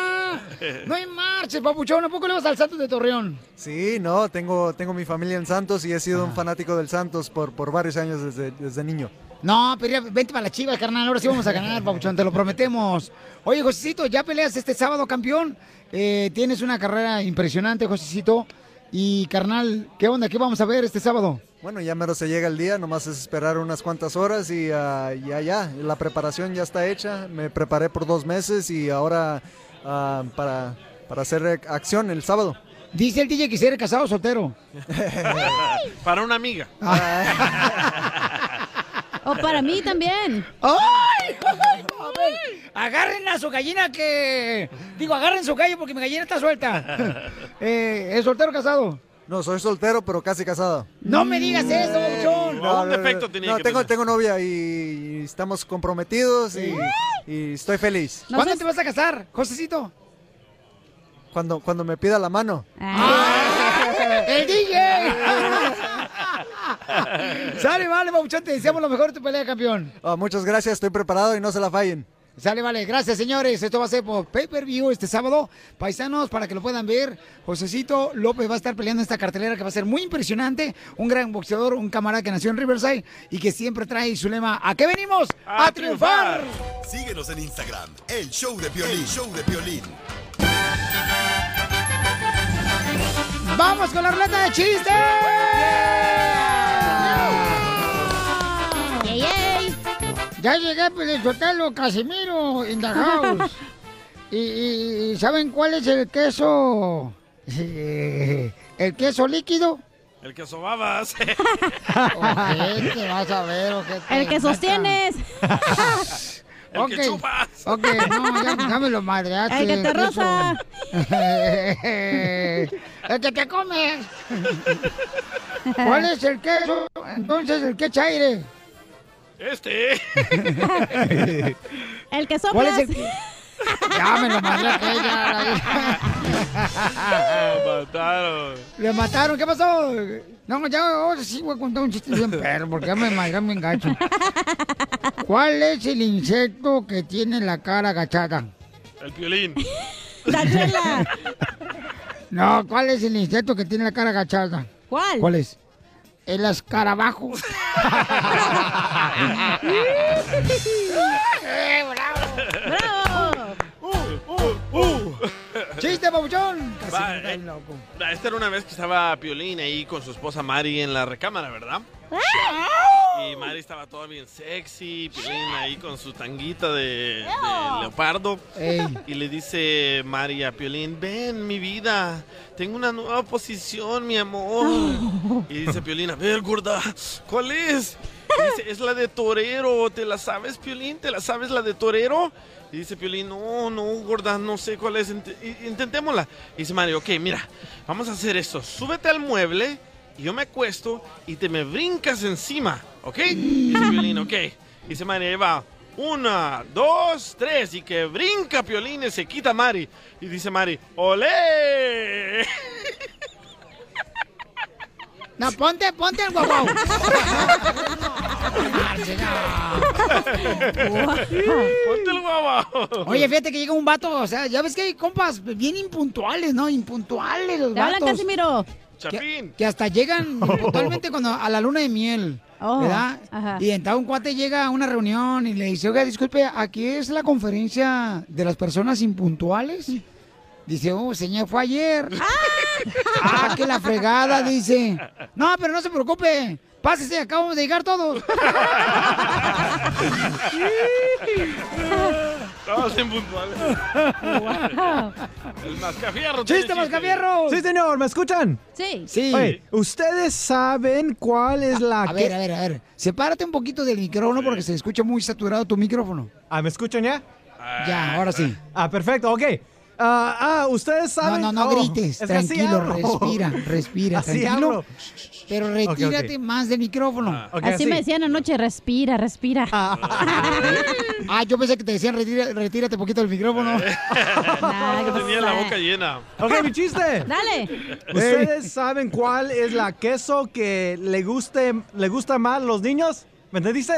No hay marches, papuchón. ¿A poco le vas al Santos de Torreón? Sí, no, tengo, tengo mi familia en Santos y he sido un fanático del Santos por, por varios años desde, desde niño. No, pero ya, vente para la chiva, carnal. Ahora sí vamos a ganar, papuchón. Te lo prometemos. Oye, Josecito, ya peleas este sábado, campeón. Eh, tienes una carrera impresionante, Josecito. Y, carnal, ¿qué onda? ¿Qué vamos a ver este sábado? Bueno, ya mero se llega el día, nomás es esperar unas cuantas horas y ah, ya, ya, la preparación ya está hecha. Me preparé por dos meses y ahora ah, para, para hacer acción el sábado. Dice el DJ que si eres casado o soltero. Para una amiga. O para mí también. ¡Ay! ay, agarren a su gallina que... Digo, agarren su gallo porque mi gallina está suelta. eh, ¿Es soltero o casado? No, soy soltero, pero casi casado. No me digas eso, John. un defecto tenía no, que tengo, tener. tengo novia y estamos comprometidos y, y estoy feliz. ¿Cuándo te vas a casar, Josecito? Cuando, cuando me pida la mano. ¡El DJ! Sale, vale, Papuchón, te deseamos lo mejor de tu pelea, campeón. Ah, muchas gracias, estoy preparado y no se la fallen. Sale, vale, gracias, señores. Esto va a ser por pay-per-view este sábado. Paisanos, para que lo puedan ver, Josecito López va a estar peleando en esta cartelera que va a ser muy impresionante. Un gran boxeador, un camarada que nació en Riverside y que siempre trae su lema, ¿a qué venimos? ¡A, triunfar! Síguenos en Instagram, el show de Piolín. El show de Piolín. ¡Vamos con la ruleta de chistes! Ya llegué pues, del Sotelo Casimiro in the house. y, y- y ¿saben cuál es el queso? ¿El queso líquido? El que sobabas. Ojete, vas a ver, ojete. El que sostienes. El que chupas. ok, no, ya, ya me lo madreaste. El que te queso. roza. el que te comes. ¿Cuál es el queso? Entonces, el que echa aire. Este. El que ¿Cuál soplas. es el que- Ya me lo mandé aquella. Lo mataron. Le mataron, ¿qué pasó? No, ya ahora sí voy a contar un chiste bien perro, porque ya me madrean bien gacho. ¿Cuál es el insecto que tiene la cara agachada? El piolín. La chela. No, ¿cuál es el insecto que tiene la cara agachada? ¿Cuál? ¿Cuál es? El escarabajo. ¡Eh, bravo! Uh, ¡Chiste, papuchón! Casi Va, me eh, loco. Esta era una vez que estaba Piolín ahí con su esposa Mari en la recámara, ¿verdad? Y Mari estaba toda bien sexy, Piolín ahí con su tanguita de, de leopardo. Ey. Y le dice Mari a Piolín, ven mi vida, tengo una nueva posición, mi amor. Y dice Piolín, a ver, gorda, ¿cuál es? Y dice, es la de torero, ¿te la sabes, Piolín? ¿Te la sabes la de torero? Y dice Piolín, no, no, gorda, no sé cuál es, int- intentémosla. Y dice Mario, ok, mira, vamos a hacer esto, súbete al mueble, y yo me acuesto y te me brincas encima, ¿ok? Y dice Piolín, ok. Y dice Mario, ahí va, una, dos, tres, y que brinca Piolín y se quita Mari. Y dice Mari, ¡olé! No, ponte, ponte el guau ¡Ponte el guau Oye, fíjate que llega un vato, o sea, ya ves que hay compas bien impuntuales, ¿no? Impuntuales los Te hablan, vatos. Casimiro. Chapín. Que hasta llegan puntualmente cuando a la luna de miel, Oh, ¿verdad? ajá. Y entonces un cuate llega a una reunión y le dice, oiga, disculpe, ¿aquí es la conferencia de las personas impuntuales? Dice, oh, señor, fue ayer. ah, que la fregada, dice. No, pero no se preocupe. Pásese, acabamos de llegar todos. Todos impuntuales. El mascafierro. ¡Chiste, mascafierro! Sí, señor, ¿me escuchan? Sí. Sí. Oye, ¿ustedes saben cuál es la A que- ver, a ver, a ver. Sepárate un poquito del micrófono porque se escucha muy saturado tu micrófono. Ah, ¿me escuchan ya? Ya, ahora sí. Ah, perfecto, ok. Ah, ah, ustedes No, saben... no, no Oh, grites. es Tranquilo, respira, respira, Así tranquilo. hablo. Pero retírate más del micrófono. Ok, Así así. me decían anoche, respira, respira. Ah, yo pensé que te decían retira- retírate poquito del micrófono. Tenía la boca llena. Ok, mi chiste. Dale. ¿Ustedes saben cuál es la queso que le guste, le gusta más a los niños? ¿Me entendiste?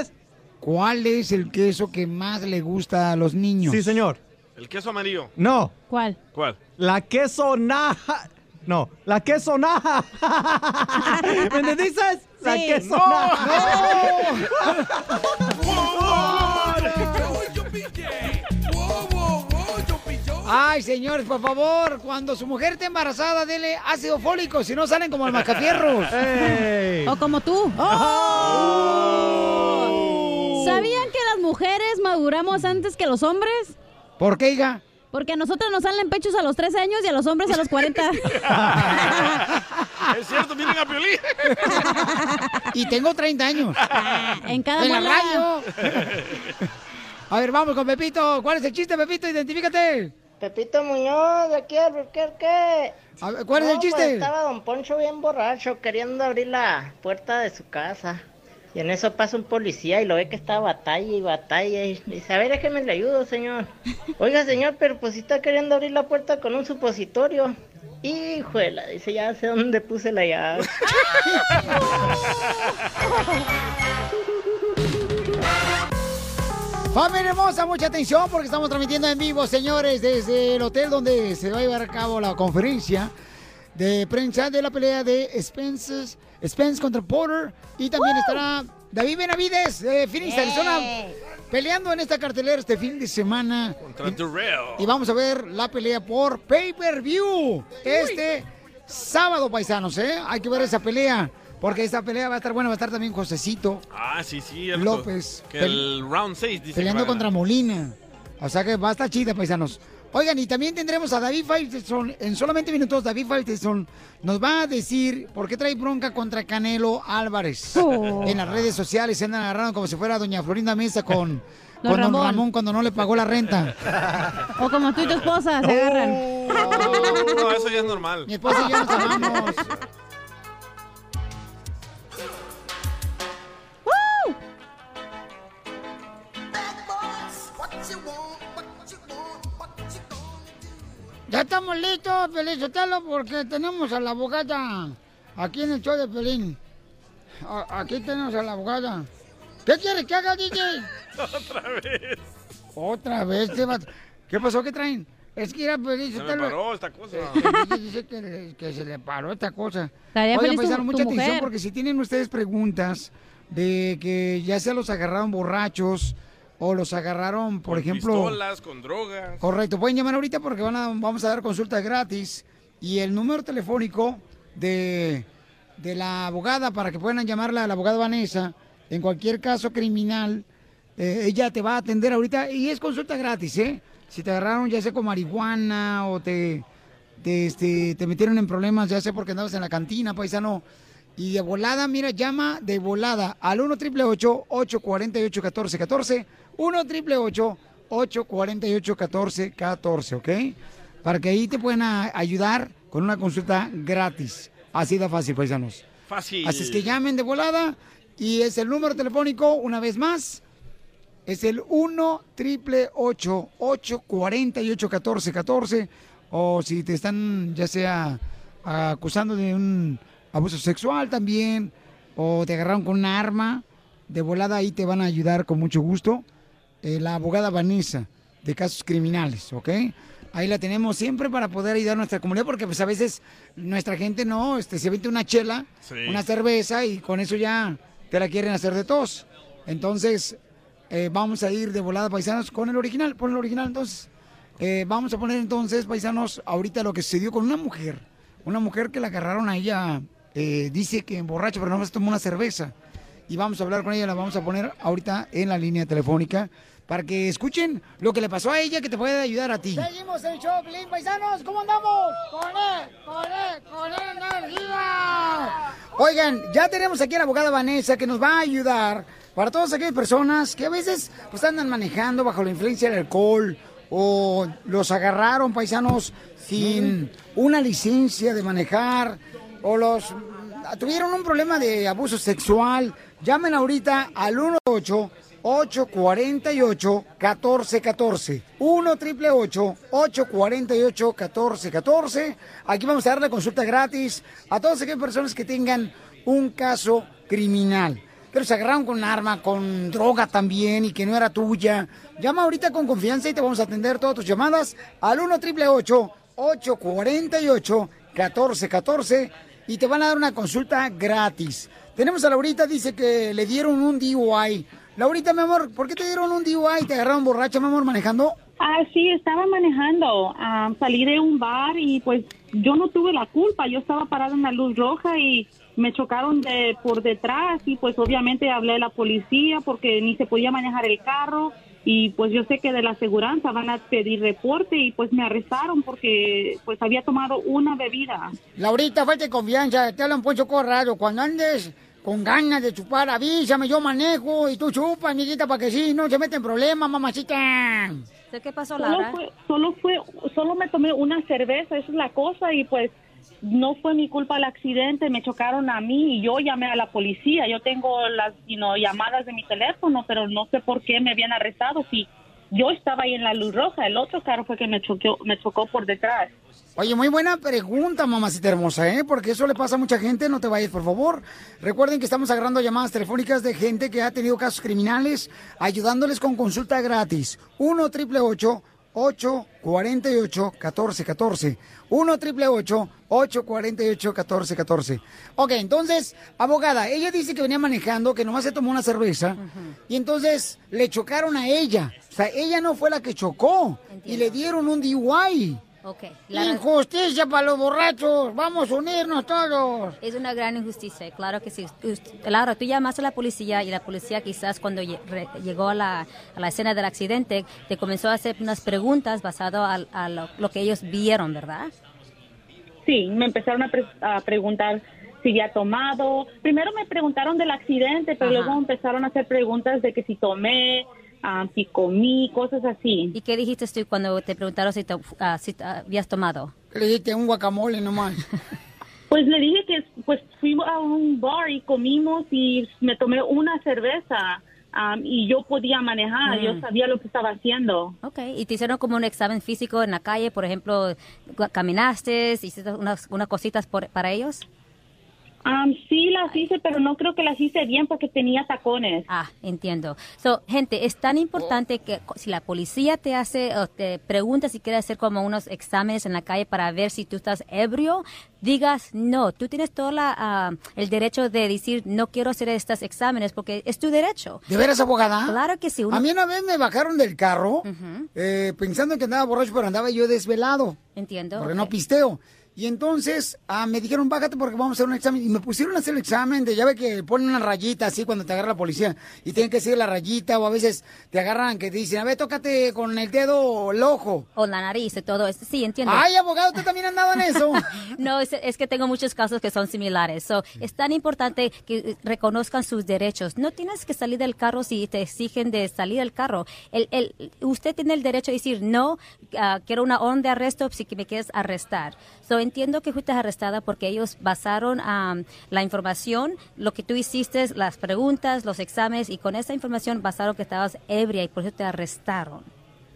¿Cuál es el queso que más le gusta a los niños? Sí, señor. El queso amarillo. No, ¿Cuál? ¿Cuál? la queso naja. No, la queso naja. ¿Me entendiste? La Sí. queso No, naja. Ay, señores, por favor, cuando su mujer esté embarazada, dele ácido fólico, si no salen como el macafierros. Ey. O como tú. Oh. ¿Sabían que las mujeres maduramos antes que los hombres? ¿Por qué, hija? Porque a nosotros nos salen pechos a los 13 años y a los hombres a los 40. Es cierto, miren a Piolín. Y tengo 30 años. en cada En la radio. A ver, vamos con Pepito. ¿Cuál es el chiste, Pepito? Identifícate. Pepito Muñoz, de aquí Albuquerque. A ver, ¿cuál es el No, chiste? pues, estaba Don Poncho bien borracho queriendo abrir la puerta de su casa. Y en eso pasa un policía y lo ve que está batalla y batalla. Y dice, a ver, déjeme le ayudo, señor. Oiga, señor, pero pues si está queriendo abrir la puerta con un supositorio. Híjole, dice, ya sé dónde puse la llave. Familia hermosa, mucha atención porque estamos transmitiendo en vivo, señores, desde el hotel donde se va a llevar a cabo la conferencia de prensa de la pelea de Spence, Spence contra Porter. Y también estará David Benavides de Phoenix, Arizona, peleando en esta cartelera este fin de semana. Contra Durrell. Y vamos a ver la pelea por pay-per-view este sábado, paisanos, ¿eh? Hay que ver esa pelea. Porque esta pelea va a estar buena, va a estar también Josecito Ah, sí, sí. López. Que el round 6 dice. peleando contra Molina. O sea que va a estar chida, paisanos. Oigan, y también tendremos a David Faitelson. En solamente minutos, David Faitelson nos va a decir por qué trae bronca contra Canelo Álvarez. Oh. En las redes sociales se andan agarrando como si fuera doña Florinda Mesa con, Don con don Ramón. Ramón cuando no le pagó la renta. O como tú y tu esposa se agarran. No, eso ya es normal. Mi esposa y yo nos amamos. Ya estamos listos, Pelín Sotelo, porque tenemos a la abogada aquí en el show de Pelín. A- aquí tenemos a la abogada. ¿Qué quieres que haga, DJ? Otra vez. Otra vez, ¿qué, va- ¿qué pasó? ¿Qué traen? Es que era Pelín Se me Sotelo. paró esta cosa. DJ dice que, le- que se le paró esta cosa. Oigan, paisanos, tu mucha atención mujer. porque si tienen ustedes preguntas de que ya sea los agarraron borrachos o los agarraron, por Con ejemplo... Pistolas, con drogas. Correcto, pueden llamar ahorita porque van a, vamos a dar consulta gratis y el número telefónico de, de la abogada para que puedan llamarla a la abogada Vanessa en cualquier caso criminal, eh, ella te va a atender ahorita y es consulta gratis, ¿eh? Si te agarraron ya sea con marihuana o te, te, este, te metieron en problemas, ya sea porque andabas en la cantina, paisano, y de volada, mira, llama de volada al 1 888 848 1414 1 888 848 1414 ¿ok? Para que ahí te puedan ayudar con una consulta gratis. Así de fácil, paisanos. Fácil. Así es que llamen de volada y es el número telefónico, una vez más, es el 1 triple 848 1414 o si te están ya sea acusando de un abuso sexual también o te agarraron con una arma, de volada ahí te van a ayudar con mucho gusto. Eh, la abogada Vanessa de casos criminales, ¿ok? Ahí la tenemos siempre para poder ayudar a nuestra comunidad porque pues a veces nuestra gente no, este, se vende una chela, Sí. una cerveza y con eso ya te la quieren hacer de tos. Entonces, eh, vamos a ir de volada, paisanos, con el original. Pon el original, entonces. Eh, vamos a poner entonces, paisanos, ahorita lo que sucedió con una mujer. Una mujer que la agarraron a ella, eh, dice que en borracho, pero no se tomó una cerveza. Y vamos a hablar con ella, la vamos a poner ahorita en la línea telefónica para que escuchen lo que le pasó a ella que te puede ayudar a ti. Seguimos el show, Pelín, paisanos, ¿cómo andamos? Con él, con él, con energía. Oigan, ya tenemos aquí a la abogada Vanessa que nos va a ayudar para todas aquellas personas que a veces pues andan manejando bajo la influencia del alcohol o los agarraron paisanos sin una licencia de manejar o los tuvieron un problema de abuso sexual. Llamen ahorita al 18 848 1414 1 triple 848 1414 Aquí vamos a darle consulta gratis a todas aquellas personas que tengan un caso criminal. pero se agarraron con arma, con droga también y que no era tuya. Llama ahorita con confianza y te vamos a atender todas tus llamadas al 1 888 848 1414 y te van a dar una consulta gratis. Tenemos a Laurita, dice que le dieron un DUI. Laurita, mi amor, ¿por qué te dieron un DUI? ¿Te agarraron borracha, mi amor, manejando? Ah, sí, estaba manejando. Ah, salí de un bar y pues yo no tuve la culpa. Yo estaba parada en la luz roja y me chocaron de por detrás y pues obviamente hablé a la policía porque ni se podía manejar el carro y pues yo sé que de la aseguranza van a pedir reporte y pues me arrestaron porque pues había tomado una bebida. Laurita, falta de confianza, te hablan Poncho Corrado. Cuando andes con ganas de chupar, avísame, yo manejo y tú chupas, amiguita, para que sí, no se mete en problemas, mamacita. ¿Qué pasó, Solo Laura? fue, solo fue, solo me tomé una cerveza, esa es la cosa y pues no fue mi culpa el accidente, me chocaron a mí y yo llamé a la policía. Yo tengo las you know, llamadas de mi teléfono, pero no sé por qué me habían arrestado si yo estaba ahí en la luz roja, el otro carro fue que me chocó, me chocó por detrás. Oye, muy buena pregunta, mamacita hermosa, ¿eh? Porque eso le pasa a mucha gente, no te vayas, por favor. Recuerden que estamos agarrando llamadas telefónicas de gente que ha tenido casos criminales, ayudándoles con consulta gratis. 1 triple 848 1414 1 triple 848 1414 Ok, entonces, abogada, ella dice que venía manejando, que nomás se tomó una cerveza, y entonces le chocaron a ella. O sea, ella no fue la que chocó, y le dieron un DUI. Ok. Injusticia para los borrachos. Vamos a unirnos todos. Es una gran injusticia, claro que sí. Laura, tú llamaste a la policía y la policía quizás cuando llegó a la, a la escena del accidente te comenzó a hacer unas preguntas basado a, lo, lo que ellos vieron, ¿verdad? Sí, me empezaron a, pre- a preguntar si había tomado. Primero me preguntaron del accidente, pero Ajá. luego empezaron a hacer preguntas de que si tomé, ah, si comí, cosas así. ¿Y qué dijiste tú cuando te preguntaron si, to- ah, si habías tomado? Le dijiste un guacamole nomás. Pues le dije que pues fuimos a un bar y comimos y me tomé una cerveza ah, y yo podía manejar, Mm. yo sabía lo que estaba haciendo. Ok, ¿y te hicieron como un examen físico en la calle? Por ejemplo, ¿caminaste? ¿Hiciste unas, unas cositas por- para ellos? Ah, sí las hice, pero no creo que las hice bien porque tenía tacones. Ah, entiendo. So, gente, es tan importante que co- si la policía te hace o te pregunta si quiere hacer como unos exámenes en la calle para ver si tú estás ebrio, digas no. Tú tienes todo la, ah, el derecho de decir no quiero hacer estos exámenes porque es tu derecho. ¿De veras, abogada? Claro que sí. uno- A mí una vez me bajaron del carro eh, pensando que andaba borracho, pero andaba yo desvelado. Entiendo. Porque no pisteo. Y entonces ah, me dijeron, bájate porque vamos a hacer un examen. Y me pusieron a hacer el examen de, ya ve que ponen una rayita así cuando te agarra la policía. Y tienen que seguir la rayita o a veces te agarran que te dicen, a ver, tócate con el dedo el ojo. O la nariz y todo eso. Sí, entiendo. Ay, abogado, usted también andaba en eso. no, es, es que tengo muchos casos que son similares. So, es tan importante que reconozcan sus derechos. No tienes que salir del carro si te exigen de salir del carro. El, el, usted tiene el derecho de decir, no, ah, quiero una orden de arresto si me quieres arrestar. So, entiendo que fuiste arrestada porque ellos basaron am, la información, lo que tú hiciste, las preguntas, los exámenes, y con esa información basaron que estabas ebria y por eso te arrestaron.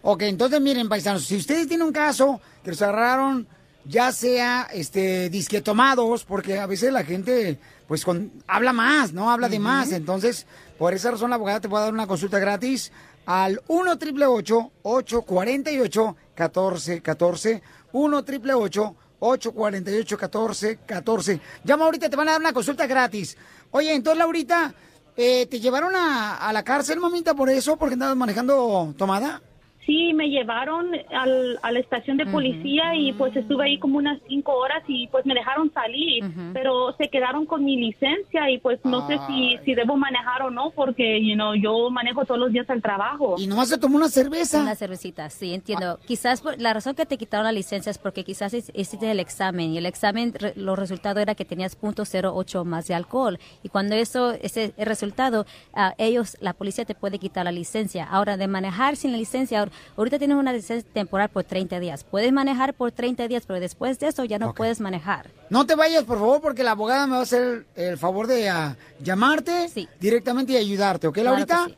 Ok, entonces miren, paisanos, si ustedes tienen un caso que los agarraron, ya sea este disque tomados, porque a veces la gente pues con, habla más, ¿no? Habla de más. Entonces, por esa razón la abogada te puede dar una consulta gratis al 1 888 848 1414 1 888 848 1414 Llama ahorita, te van a dar una consulta gratis. Oye, entonces, Laurita, eh, ¿te llevaron a, a la cárcel, mamita, por eso? ¿Porque andabas manejando tomada? Sí, me llevaron al, a la estación de policía y pues estuve ahí como unas cinco horas y pues me dejaron salir, pero se quedaron con mi licencia y pues no sé si, si debo manejar o no porque you know, yo manejo todos los días al trabajo. Y nomás se tomó una cerveza. Una cervecita, sí, entiendo. Quizás por- la razón que te quitaron la licencia es porque quizás hic- hiciste el examen y el examen, re- los resultados era que tenías .08 más de alcohol. Y cuando eso, ese el resultado, ah, ellos, la policía te puede quitar la licencia. Ahora, de manejar sin la licencia, ahor- ahorita tienes una licencia temporal por 30 días. Puedes manejar por 30 días, pero después de eso ya no puedes manejar. No te vayas, por favor, porque la abogada me va a hacer el favor de ah, llamarte directamente y ayudarte, ¿ok, Claro Laurita? sí.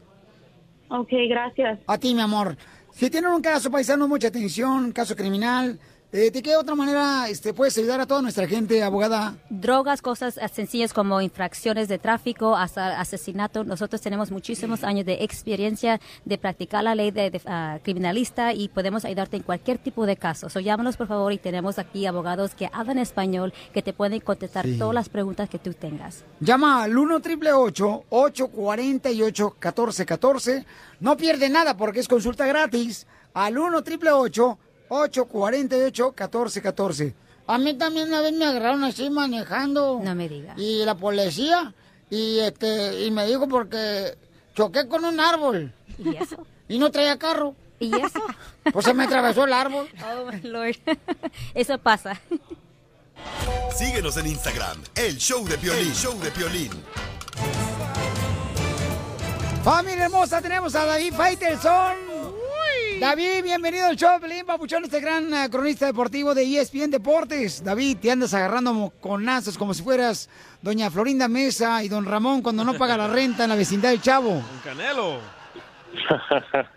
Ok, gracias. A ti, mi amor. Si tienen un caso paisano, mucha atención, caso criminal, Eh, ¿De qué otra manera este, puedes ayudar a toda nuestra gente, abogada? drogas, cosas sencillas como infracciones de tráfico, hasta asesinato. Nosotros tenemos muchísimos años de experiencia de practicar la ley de, de, ah, criminalista y podemos ayudarte en cualquier tipo de caso. So, llámanos por favor y tenemos aquí abogados que hablan español que te pueden contestar Sí. todas las preguntas que tú tengas. Llama al 1 888 848 1414 No pierde nada porque es consulta gratis. Al 1 888 848 1414 A mí también una vez me agarraron así manejando. No me diga. Y la policía. Y, este, y me dijo porque choqué con un árbol. ¿Y eso? Y no traía carro. ¿Y eso? Pues se me atravesó el árbol. Oh, my Lord. Eso pasa. Síguenos en Instagram, el show de Piolín. El show de Piolín. Familia hermosa, tenemos a David Faitelson. David, bienvenido al show, Pelín Papuchón, este gran eh, cronista deportivo de ESPN Deportes. David, te andas agarrando conazos como si fueras doña Florinda Mesa y don Ramón cuando no paga la renta en la vecindad del Chavo. Un canelo.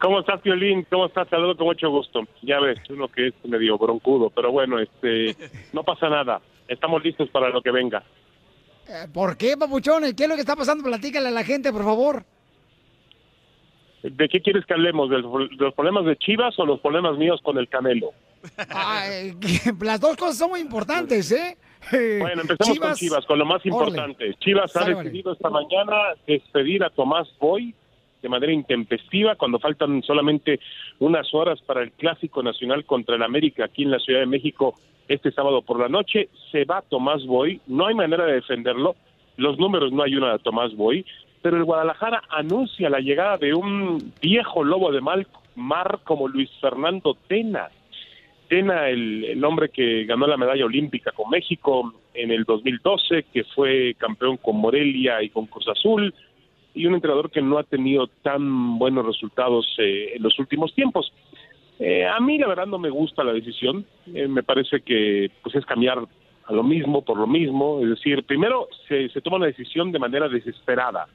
¿Cómo estás, Piolín? ¿Cómo estás? Saludo con mucho gusto. Ya ves, uno que es medio broncudo, pero bueno, este, no pasa nada. Estamos listos para lo que venga. Eh, ¿Por qué, Papuchón? ¿Qué es lo que está pasando? Platícale a la gente, por favor. ¿De qué quieres que hablemos? ¿De los, problemas de Chivas o los problemas míos con el Canelo? Ay, las dos cosas son muy importantes, ¿eh? Bueno, empecemos con Chivas, con lo más importante. Chivas ha Sale, decidido esta mañana despedir a Tomás Boy de manera intempestiva cuando faltan solamente unas horas para el Clásico Nacional contra el América aquí en la Ciudad de México este sábado por la noche. Se va Tomás Boy, no hay manera de defenderlo, los números no ayudan a Tomás Boy, pero el Guadalajara anuncia la llegada de un viejo lobo de mal mar como Luis Fernando Tena. Tena, el, el hombre que ganó la medalla olímpica con México en el 2012, que fue campeón con Morelia y con Cruz Azul, y un entrenador que no ha tenido tan buenos resultados eh, en los últimos tiempos. Eh, a mí la verdad no me gusta la decisión, Eh, me parece que pues es cambiar a lo mismo por lo mismo, es decir, primero se, se toma una decisión de manera desesperada,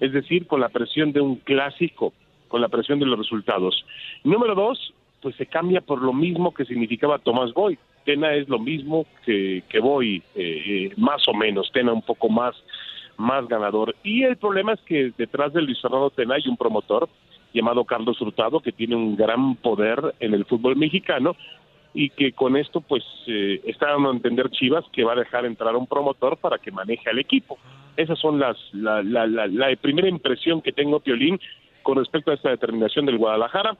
es decir, con la presión de un clásico, con la presión de los resultados. Número dos, pues se cambia por lo mismo que significaba Tomás Boy. Tena es lo mismo que, que Boy, eh, eh, más o menos, Tena un poco más, más ganador. Y el problema es que detrás de Luis Fernando Tena hay un promotor llamado Carlos Hurtado que tiene un gran poder en el fútbol mexicano y que con esto pues eh, está dando a entender Chivas que va a dejar entrar a un promotor para que maneje al equipo. Esas son las la, la, la, primera impresión que tengo, Piolín, con respecto a esta determinación del Guadalajara,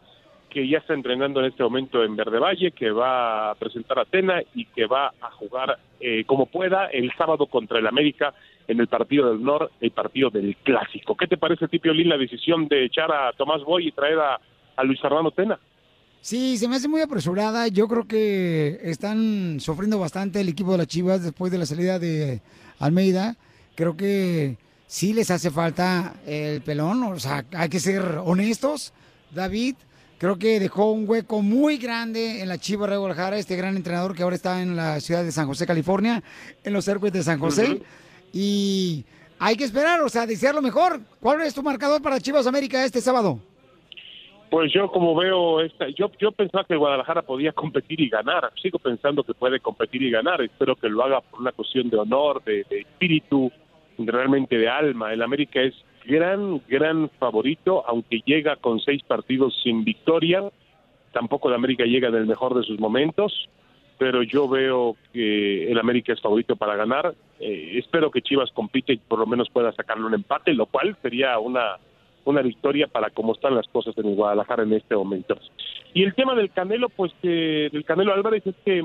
que ya está entrenando en este momento en Verde Valle, que va a presentar a Tena y que va a jugar eh, como pueda el sábado contra el América en el partido del Nor, el partido del Clásico. ¿Qué te parece, a ti, Piolín, la decisión de echar a Tomás Boy y traer a, a Luis Fernando Tena? Sí, se me hace muy apresurada. Yo creo que están sufriendo bastante el equipo de las Chivas después de la salida de Almeida. Creo que sí les hace falta el pelón. O sea, hay que ser honestos. David, creo que dejó un hueco muy grande en la Chivas de Guadalajara, este gran entrenador que ahora está en la ciudad de San José, California, en los circuitos de San José. Y hay que esperar, o sea, desear lo mejor. ¿Cuál es tu marcador para Chivas América este sábado? Pues yo como veo esta, yo yo pensaba que Guadalajara podía competir y ganar. Sigo pensando que puede competir y ganar. Espero que lo haga por una cuestión de honor, de, de espíritu, realmente de alma. El América es gran gran favorito, aunque llega con seis partidos sin victoria. Tampoco el América llega en el mejor de sus momentos, pero yo veo que el América es favorito para ganar. Eh, espero que Chivas compite y por lo menos pueda sacarle un empate, lo cual sería una una victoria para cómo están las cosas en Guadalajara en este momento. Y el tema del Canelo, pues eh, del Canelo Álvarez es que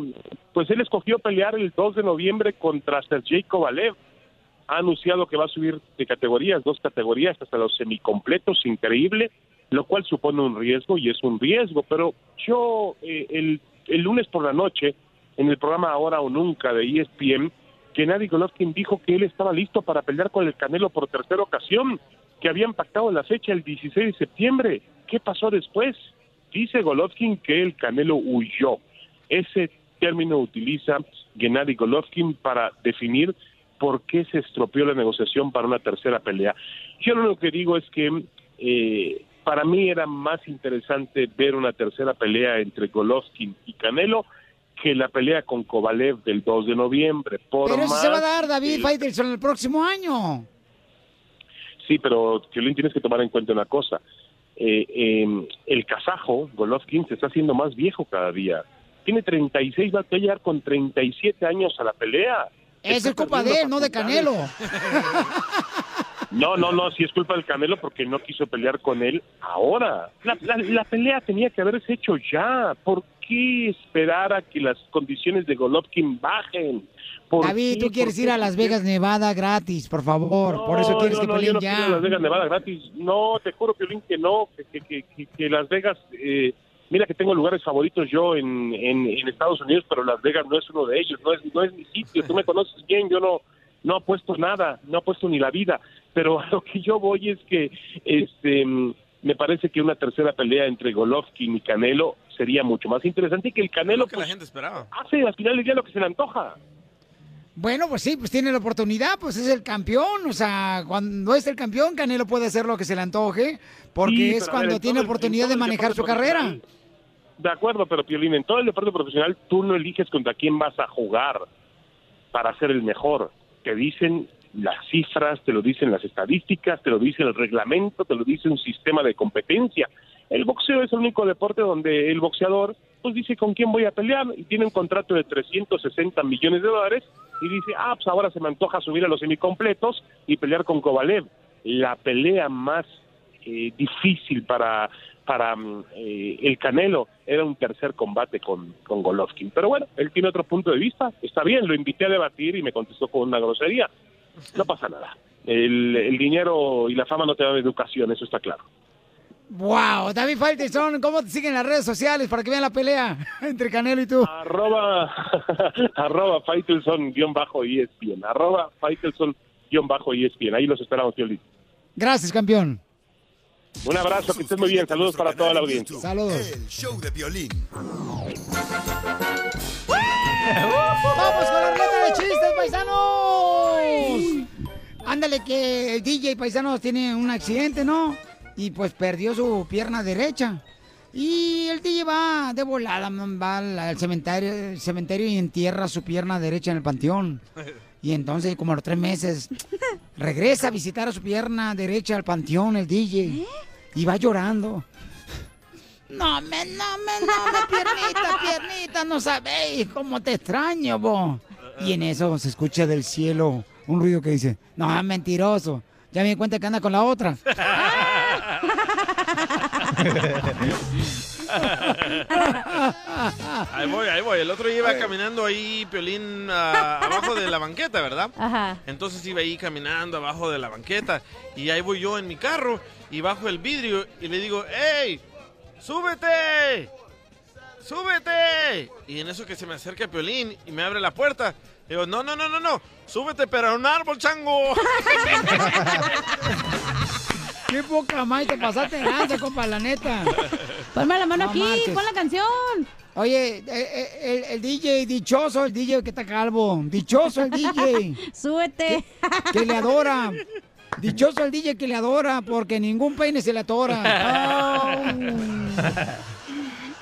pues él escogió pelear el 2 de noviembre contra Sergey Kovalev. Ha anunciado que va a subir de categorías, dos categorías hasta los semicompletos, increíble, lo cual supone un riesgo y es un riesgo, pero yo eh, el, el lunes por la noche en el programa Ahora o Nunca de ESPN, Gennady Golovkin dijo que él estaba listo para pelear con el Canelo por tercera ocasión, que habían pactado la fecha el 16 de septiembre. ¿Qué pasó después? Dice Golovkin que el Canelo huyó. Ese término utiliza Gennady Golovkin para definir por qué se estropeó la negociación para una tercera pelea. Yo lo único que digo es que eh, para mí era más interesante ver una tercera pelea entre Golovkin y Canelo que la pelea con Kovalev del 2 de noviembre. Por Pero eso más se va a dar, David que- Faitelson, el próximo año. Sí, pero Piolín, tienes que tomar en cuenta una cosa. Eh, eh, el kazajo, Golovkin, se está haciendo más viejo cada día. Tiene 36, va a pelear con 37 años a la pelea. Es culpa de él, no de. Canelo. No, no, no, sí es culpa del Canelo porque no quiso pelear con él ahora. La, la- la pelea tenía que haberse hecho ya. ¿Por qué esperar a que las condiciones de Golovkin bajen? ¿Por David, tú quieres ¿Por ir a Las Vegas, Nevada gratis, por favor. por eso No, quieres no, que no, peleen yo no ya. quiero Las Vegas, Nevada gratis. No, te juro, Piolín, que no, que, que, que, que- que Las Vegas... eh, mira que tengo lugares favoritos yo en, en, en Estados Unidos, pero Las Vegas no es uno de ellos, no es, no es mi sitio. Tú me conoces bien, yo no no apuesto nada, no apuesto ni la vida. Pero a lo que yo voy es que este me parece que una tercera pelea entre Golovkin y Canelo sería mucho más interesante y que el Canelo que la pues, gente esperaba. hace al final del día lo que se le antoja. Bueno, pues sí, pues tiene la oportunidad, pues es el campeón. O sea, cuando es el campeón, Canelo puede hacer lo que se le antoje, porque Sí, es cuando ver, tiene el- oportunidad de manejar su carrera. De acuerdo, pero Piolín, en todo el deporte profesional tú no eliges contra quién vas a jugar para ser el mejor. Te dicen las cifras, te lo dicen las estadísticas, te lo dice el reglamento, te lo dice un sistema de competencia. El boxeo es el único deporte donde el boxeador pues dice con quién voy a pelear y tiene un contrato de 360 millones de dólares y dice, ah, pues ahora se me antoja subir a los semicompletos y pelear con Kovalev. La pelea más eh, difícil para para mm, eh, el Canelo era un tercer combate con, con Golovkin. Pero bueno, él tiene otro punto de vista. Está bien, lo invité a debatir y me contestó con una grosería. No pasa nada. El, el dinero y la fama no te dan educación, eso está claro. Wow, David Faitelson, ¿cómo te siguen las redes sociales para que vean la pelea entre Canelo y tú? Arroba, arroba Faitelson-ESPN. Arroba Faitelson-ESPN. Ahí los esperamos, Piolín. Gracias, campeón. Un abrazo, que estés muy bien. Saludos para toda la audiencia. Saludos. El show de violín. ¡Vamos con la Ándale que el DJ paisanos tiene un accidente, ¿no? Y pues perdió su pierna derecha. Y el DJ va de volada, va al, cementerio, cementerio y entierra su pierna derecha en el panteón. Y entonces, como a los tres meses, regresa a visitar a su pierna derecha al panteón, el DJ. Y va llorando. No, me, no, me, no, me, piernita, piernita, no sabéis cómo te extraño, vos. Y en eso se escucha del cielo un ruido que dice, no, mentiroso. Ya me di cuenta que anda con la otra. Ahí voy, ahí voy. El otro iba caminando ahí, Piolín, abajo de la banqueta, ¿verdad? Ajá. Entonces iba ahí caminando abajo de la banqueta y ahí voy yo en mi carro y bajo el vidrio y le digo, ¡Ey! ¡Súbete! ¡Súbete! Y en eso que se me acerca Piolín y me abre la puerta, digo, no, no, no, no, no, súbete pero a un árbol, chango. Qué poca más te pasaste de lanza, compa, la neta. Ponme la mano No aquí, marches. pon la canción. Oye, eh, eh, el, el DJ, dichoso el DJ que está calvo. Dichoso el DJ. Súbete. Que, que le adora. Dichoso el DJ que le adora, porque ningún peine se le atora.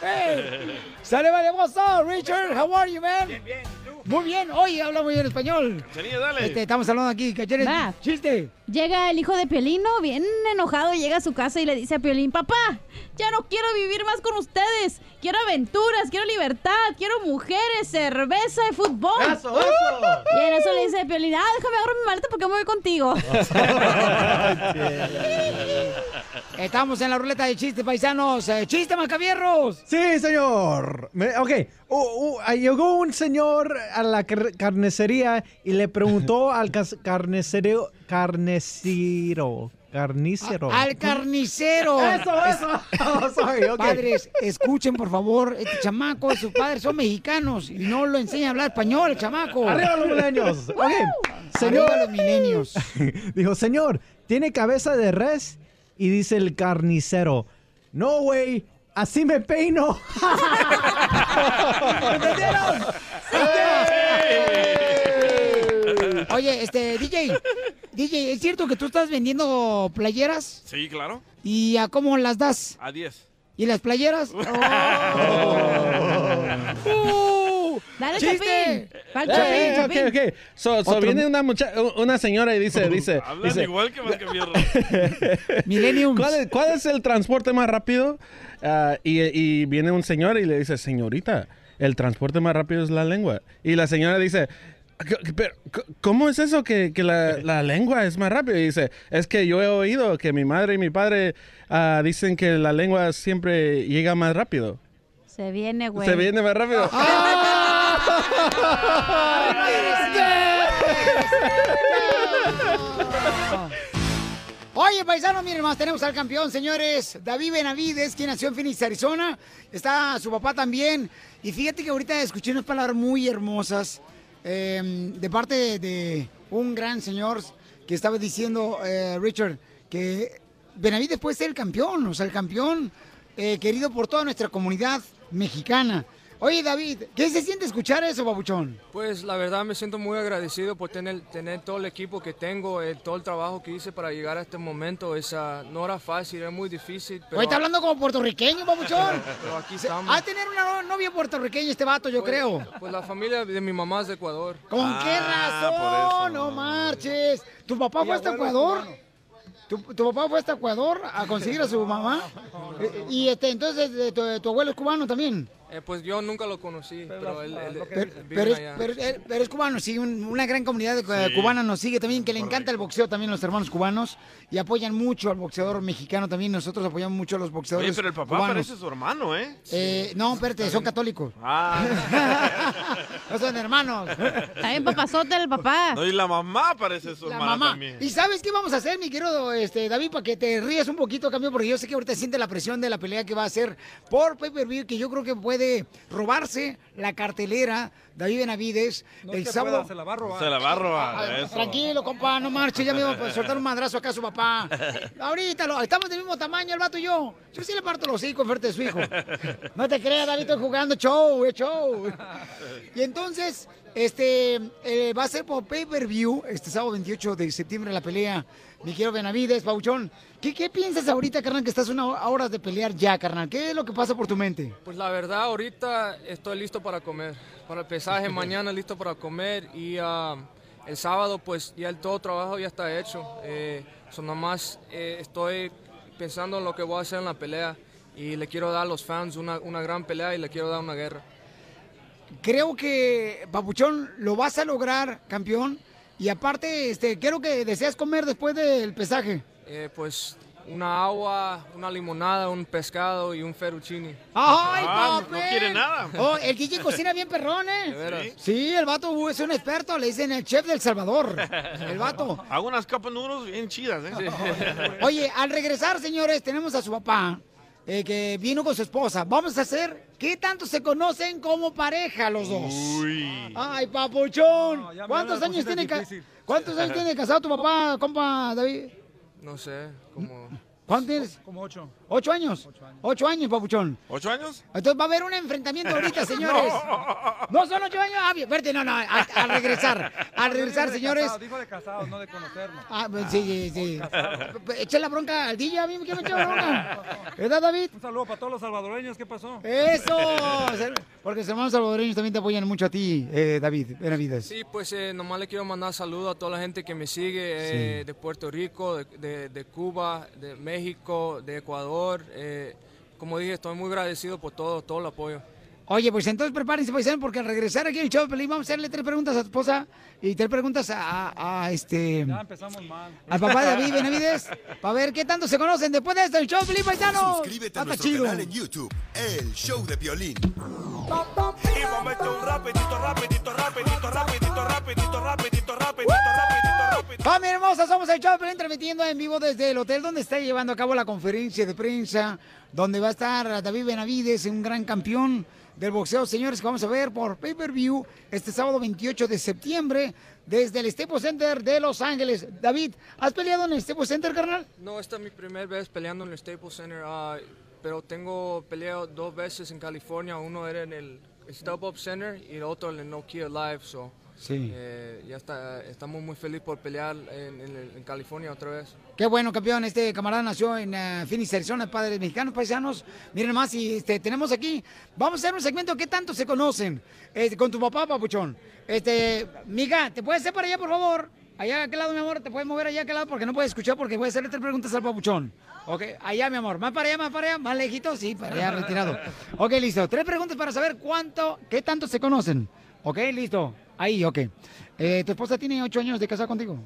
Oh. Hey. Sale, vale, what's up, Richard? How are you, man? Bien, bien. Muy bien. Oye, habla muy bien español. Chenilla, dale. Este, estamos hablando aquí. ¿Qué Va. Chiste. Llega el hijo de Piolino, bien enojado, llega a su casa y le dice a Piolín, papá, ya no quiero vivir más con ustedes. Quiero aventuras, quiero libertad, quiero mujeres, cerveza y fútbol. Eso, eso. Y en eso le dice Piolín, ah, déjame agarrar mi maleta porque me voy contigo. Estamos en la ruleta de chistes, paisanos. Eh, ¡Chiste, macabierros! Sí, señor. Me- ok. Uh, uh, llegó un señor a la car- carnicería y le preguntó al cas- carnicero. Carnicero. Carnicero. Al carnicero. Eso, eso. Oh, sorry. Padres, escuchen por favor, este chamaco, sus padres son mexicanos y no lo enseña a hablar español, el chamaco. Arriba los milenios. Ok. Señor. Arriba los milenios. Dijo, señor, ¿tiene cabeza de res? Y dice el carnicero, no, güey, así me peino. ¿Entendieron? Oye, este, DJ, DJ, ¿es cierto que tú estás vendiendo playeras? Sí, claro. ¿Y a cómo las das? A 10. ¿Y las playeras? ¡Oh! Dale, ¡Chiste! Chapín. Eh, Chapín, ok, Chapín. ok. So, viene una, mucha- una señora y dice, dice, Hablan dice igual que Mascafierro. Millennium. ¿Cuál es, cuál es el transporte más rápido? Ah, y, y viene un señor y le dice, señorita, el transporte más rápido es la lengua. Y la señora dice, "C- pero, ¿cómo es eso que, que la, la lengua es más rápido? Y dice, es que yo he oído que mi madre y mi padre ah, dicen que la lengua siempre llega más rápido. Se viene, güey. Se viene más rápido. Oye, paisano, miren más, tenemos al campeón, señores. David Benavides, quien nació en Phoenix, Arizona. Está su papá también. Y fíjate que ahorita escuché unas palabras muy hermosas eh, de parte de, un gran señor que estaba diciendo, eh, Richard, que Benavides puede ser el campeón, o sea, el campeón eh, querido por toda nuestra comunidad mexicana. Oye, David, ¿qué se siente escuchar eso, babuchón? Pues la verdad me siento muy agradecido por tener, tener todo el equipo que tengo, eh, todo el trabajo que hice para llegar a este momento. Esa, no era fácil, era muy difícil. Pero, Oye, está hablando como puertorriqueño, babuchón. pero aquí estamos. De tener una no- novia puertorriqueña este vato, yo Pues- creo. Pues la familia de mi mamá es de Ecuador. ¿Con qué Ah, razón? No marches. ¿Tu papá fue hasta Ecuador? ¿Tu, tu papá fue hasta Ecuador a conseguir a su mamá? Eh, Y este, entonces, eh, tu, tu abuelo es cubano también. Eh, pues yo nunca lo conocí, pero él, él- Pero, él vive pero es, allá. pero es- pero es cubano, sí, un- una gran comunidad de- Sí. cubana nos sigue también, que le encanta el boxeo también los hermanos cubanos y apoyan mucho al boxeador mexicano también, nosotros apoyamos mucho a los boxeadores Oye, pero el papá cubanos. parece su hermano, ¿eh? Eh, no, espérate, son católicos. Ah. No son hermanos. También papazote el papá. No, y la mamá parece su La hermana mamá. también. ¿Y sabes qué vamos a hacer, mi querido este, David, para que te rías un poquito, cambio? Porque yo sé que ahorita siente la presión de la pelea que va a hacer por pay-per-view, que yo creo que puede robarse la cartelera David Benavides el se sábado. pueda, se la va a robar. Se la va a robar, Ah, eso. Tranquilo, compa, no marche, ya me iba a soltar un madrazo acá a su papá. Ahorita lo- estamos del mismo tamaño el vato y yo. Yo sí le parto los hijos frente de su hijo. No te creas, David, estoy jugando show, es show. Y entonces, este, eh, va a ser por pay-per-view, este sábado 28 de septiembre la pelea. Mi querido Benavides, Pauchón. ¿Qué, ¿Qué piensas ahorita, carnal, que estás una hora- a horas de pelear ya, carnal? ¿Qué es lo que pasa por tu mente? Pues la verdad, ahorita estoy listo para comer. Para el pesaje mañana listo para comer y ah, el sábado pues ya el todo trabajo ya está hecho. Eh, so nomás eh, estoy pensando en lo que voy a hacer en la pelea y le quiero dar a los fans una, una gran pelea y le quiero dar una guerra. Creo que, Papuchón, lo vas a lograr, campeón. Y aparte, este, quiero que deseas comer después del pesaje. Eh, pues una agua, una limonada, un pescado y un fettuccine. ¡Ay, Ah, papi! no quiere nada. Oh, el DJ cocina bien perrón, ¿eh? ¿De veras? Sí, el vato es un experto, le dicen el chef del Salvador. El vato. Hago unas capas nudos bien chidas, ¿eh? Oye, al regresar, señores, tenemos a su papá, eh, que vino con su esposa. Vamos a hacer, ¿qué tanto se conocen como pareja los dos? Uy. Ay, papuchón. ¿Cuántos años tiene. ¿Cuántos años tiene casado tu papá, compa David? No sé, como... ¿Cuánto tienes? Como ocho. ¿Ocho años? Ocho años, papuchón. ¿Ocho años? Entonces va a haber un enfrentamiento ahorita, señores. ¿No son ocho años? Ah, bien, espérate, no, no, a- al regresar. Al regresar, señores. Dijo de casados, no de conocernos. Ah, pues, sí, sí, sí. Echa la bronca al DJ, a mí que me echa la bronca. ¿Verdad, David? Un saludo para todos los salvadoreños, ¿qué pasó? Eso. Porque los hermanos salvadoreños también te apoyan mucho a ti, eh, David Benavides. Sí, pues eh, nomás le quiero mandar saludos a toda la gente que me sigue eh, de Puerto Rico, de, de- de Cuba, de México, de Ecuador. eh, como dije, estoy muy agradecido por todo, todo el apoyo. Oye, pues entonces prepárense, paisanos, porque al regresar aquí al show de Pelín vamos a hacerle tres preguntas a tu esposa y tres preguntas a, a- a este... Ya empezamos mal. Al papá de David Benavides, para ver qué tanto se conocen después de esto, el show de Pelín Paisano. Suscríbete a nuestro chido. canal en YouTube, El Show de Piolín. Y vamos a meter un rapidito, rapidito, rapidito, rapidito, rapidito, rapidito, rapidito, rapidito. Familia hermosa, somos el show de Pelín transmitiendo en vivo desde el hotel donde está llevando a cabo la conferencia de prensa, donde va a estar David Benavides, un gran campeón del boxeo, señores, que vamos a ver por pay-per-view este sábado 28 de septiembre desde el Staples Center de Los Ángeles. David, ¿has peleado en el Staples Center, carnal? No, esta es mi primera vez peleando en el Staples Center, ah, pero tengo peleado dos veces en California. Uno era en el StubHub Center y el otro en el Nokia Live. So, Sí. Eh, ya está, estamos muy felices por pelear en, en- en California otra vez. Qué bueno, campeón. Este camarada nació en eh, Phoenix, Arizona, padres mexicanos, paisanos. Miren más, y este, tenemos aquí, vamos a hacer un segmento ¿Qué tanto se conocen? Este, con tu papá, papuchón. Este, miga, ¿te puedes hacer para allá, por favor? Allá a aquel lado, mi amor, te puedes mover allá a aquel lado porque no puedes escuchar porque voy a hacerle tres preguntas al papuchón. Ok, allá, mi amor. Más para allá, más para allá, más lejito, sí, para allá, retirado. Ok, listo. Tres preguntas para saber cuánto, qué tanto se conocen. Ok, listo. Ahí, ok. Eh, ¿Tu esposa tiene ocho años de casada contigo?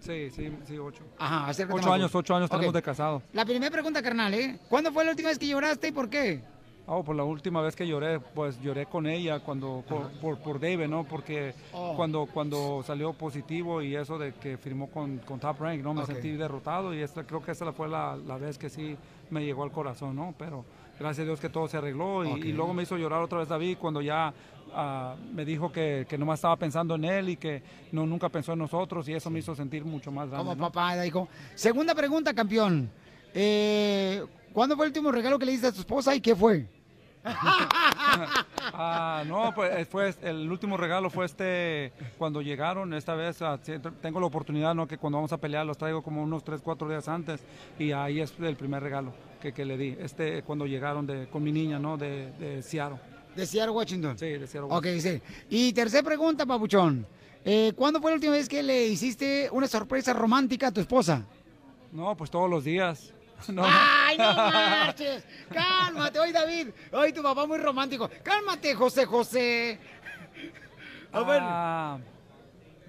Sí, sí, sí, ocho. Ajá, acércate Ocho más, años, ocho años Ok. tenemos de casado. La primera pregunta, carnal, ¿eh? ¿Cuándo fue la última vez que lloraste y por qué? Oh, pues la última vez que lloré, pues lloré con ella cuando por, por, por David, ¿no? Porque Oh. cuando, cuando salió positivo y eso de que firmó con, con Top Rank, ¿no? Me Ok. sentí derrotado y esta, creo que esa fue la, la vez que sí me llegó al corazón, ¿no? Pero gracias a Dios que todo se arregló y, Ok. y luego me hizo llorar otra vez David cuando ya ah, me dijo que, que nomás estaba pensando en él y que no, nunca pensó en nosotros y eso me hizo sentir mucho más grande. Como ¿no? papá, dijo. Segunda pregunta, campeón. Eh, ¿Cuándo fue el último regalo que le diste a tu esposa y qué fue? Ah, no, pues eh, fue el último regalo fue este cuando llegaron esta vez ah, tengo la oportunidad no que cuando vamos a pelear los traigo como unos 3, 4 días antes y ahí es el primer regalo que, que le di este cuando llegaron de con mi niña no de, de Seattle De Seattle, Washington. sí de Seattle Ok, sí. Y tercera pregunta, papuchón. Eh, ¿Cuándo fue la última vez que le hiciste una sorpresa romántica a tu esposa? no pues todos los días no, ¡Ay, no marches! ¡Cálmate! Hoy, David. Hoy tu papá muy romántico. ¡Cálmate, José José! A ver. Ah,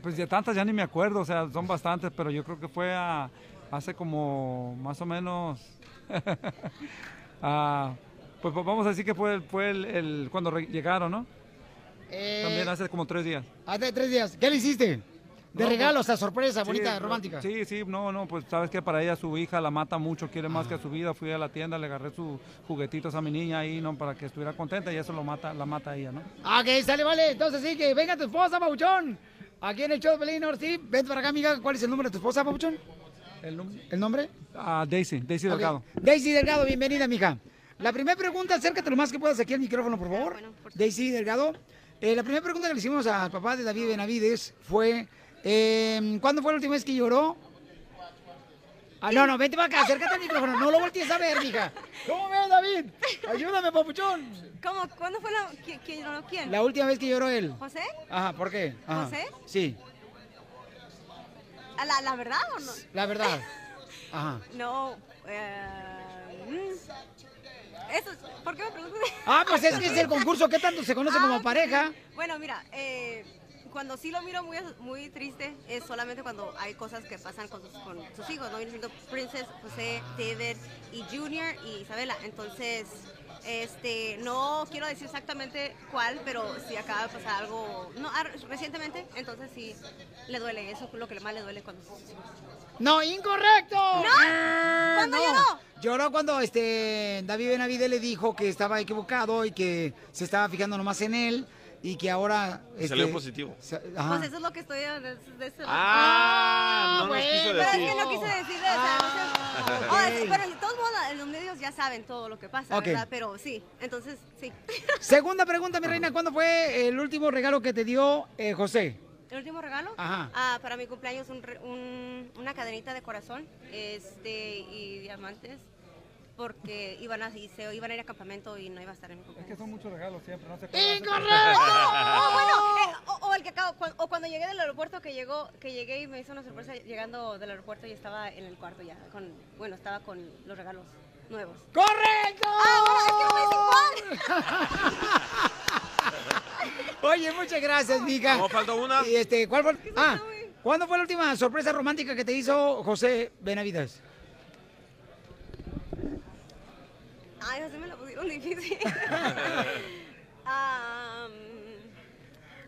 pues de tantas ya ni me acuerdo, o sea, son bastantes, pero yo creo que fue a- hace como más o menos. ah, pues vamos a decir que fue, el- fue el, el- cuando llegaron, ¿no? Eh, También hace como tres días. Hace tres días. ¿Qué le hiciste? De No, regalo, o sea, sorpresa, sí, bonita, romántica. Sí, sí, no, no, pues sabes que para ella su hija la mata mucho, quiere más que a su vida. Fui a la tienda, le agarré sus juguetitos a mi niña ahí, ¿no? Para que estuviera contenta y eso lo mata, la mata a ella, ¿no? Ok, sale, vale. Entonces sí, que venga tu esposa, Pabuchón. Aquí en el show de ahora sí. Ven para acá, amiga. ¿Cuál es el nombre de tu esposa, Pabuchón? ¿El, nombre? Ah, Daisy, Daisy. Delgado. Daisy Delgado, bienvenida, mija. La primera pregunta, acércate lo más que puedas aquí al micrófono, por favor. Daisy Delgado. Eh, la primera pregunta que le hicimos al papá de David Benavides fue, eh, ¿cuándo fue la última vez que lloró? Ah, no, no, vente para acá, acércate al micrófono, no lo voltees a ver, mija. ¿Cómo ves, David? Ayúdame, papuchón. ¿Cómo? ¿Cuándo fue la... Quién, no, quién? La última vez que lloró él. ¿José? Ajá, ¿por qué? Ajá. ¿José? Sí, ¿A ¿La, ¿La verdad o no? la verdad. Ajá. No. eh, mm. Eso, ¿Por qué me preguntas? Ah, pues es que es el concurso, ¿qué tanto se conoce como Ah, pareja? Bueno, mira, eh, cuando sí lo miro muy, muy triste es solamente cuando hay cosas que pasan con sus, con sus hijos, ¿no? Viene siendo Princess, José, David y Junior y Isabela. Entonces, este, no quiero decir exactamente cuál, pero si acaba de pasar algo no, ah, recientemente, entonces sí le duele. Eso es lo que más le duele cuando. No, incorrecto. ¿No? Ah, ¿Cuándo no. lloró? Lloró cuando este David Benavides le dijo que estaba equivocado y que se estaba fijando nomás en él y que ahora Y este, salió positivo. sa- ajá. Pues eso es lo que estoy de, de ese Ah, no nos quiso Pero es decir. que no quise decir, o sea, no sé- ok. Oh, es- pero de todos modos los medios ya saben todo lo que pasa, Ok. ¿verdad? Pero sí, entonces sí. Segunda pregunta, mi reina, ¿cuándo fue el último regalo que te dio eh, José? ¿El último regalo? Ajá. Ah, para mi cumpleaños un re- un- una cadenita de corazón este, y diamantes porque iban a, y se iban a ir a campamento y no iba a estar en mi cumpleaños. Es que son muchos regalos siempre, no se Oh, bueno, eh, o, o el que acabo, cu- o cuando llegué del aeropuerto que llegó, que llegué y me hizo una sorpresa llegando del aeropuerto y estaba en el cuarto ya, con, bueno, estaba con los regalos nuevos. ¡Correcto! Ah, bueno, es que no Oye, muchas gracias, mija. No, falta una. Y este, ¿cuál fue? Ah, ¿cuándo fue la última sorpresa romántica que te hizo José Benavides? Ay, no se me la pusieron difícil. Ah,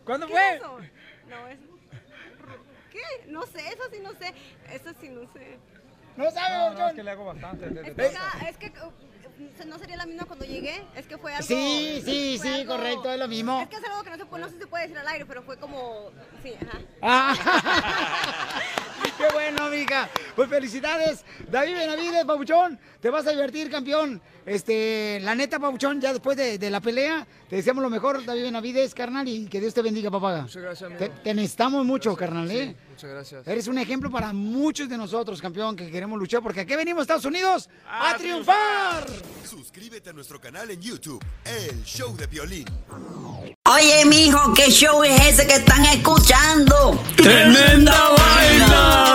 ¿Cuándo ¿qué fue? es eso? No, es... ¿Qué? No sé, eso sí no sé. Eso sí no sé. No sabe, No, no, es que le hago bastante. de- de Es que, ah, es que uh, no sería la misma cuando llegué. Es que fue algo... Sí, sí, sí, algo- correcto, es lo mismo. Es que es algo que no, se, puede- no sé si se puede decir al aire, pero fue como... Sí, ajá. Ah. ¡Qué bueno, mija! Pues felicidades, David Benavides, Pabuchón. Te vas a divertir, campeón. Este, la neta, Pabuchón, ya después de, de la pelea, te deseamos lo mejor, David Benavides, carnal, y que Dios te bendiga, papá. Muchas gracias, amigo. Te, te necesitamos mucho, carnal, ¿eh? Sí, muchas gracias. Eres un ejemplo para muchos de nosotros, campeón, que queremos luchar, porque aquí venimos, Estados Unidos, a, triunfar. Suscríbete a nuestro canal en YouTube, El Show de Violín. Oye, mijo, ¿qué show es ese que están escuchando? ¡Tremenda vaina!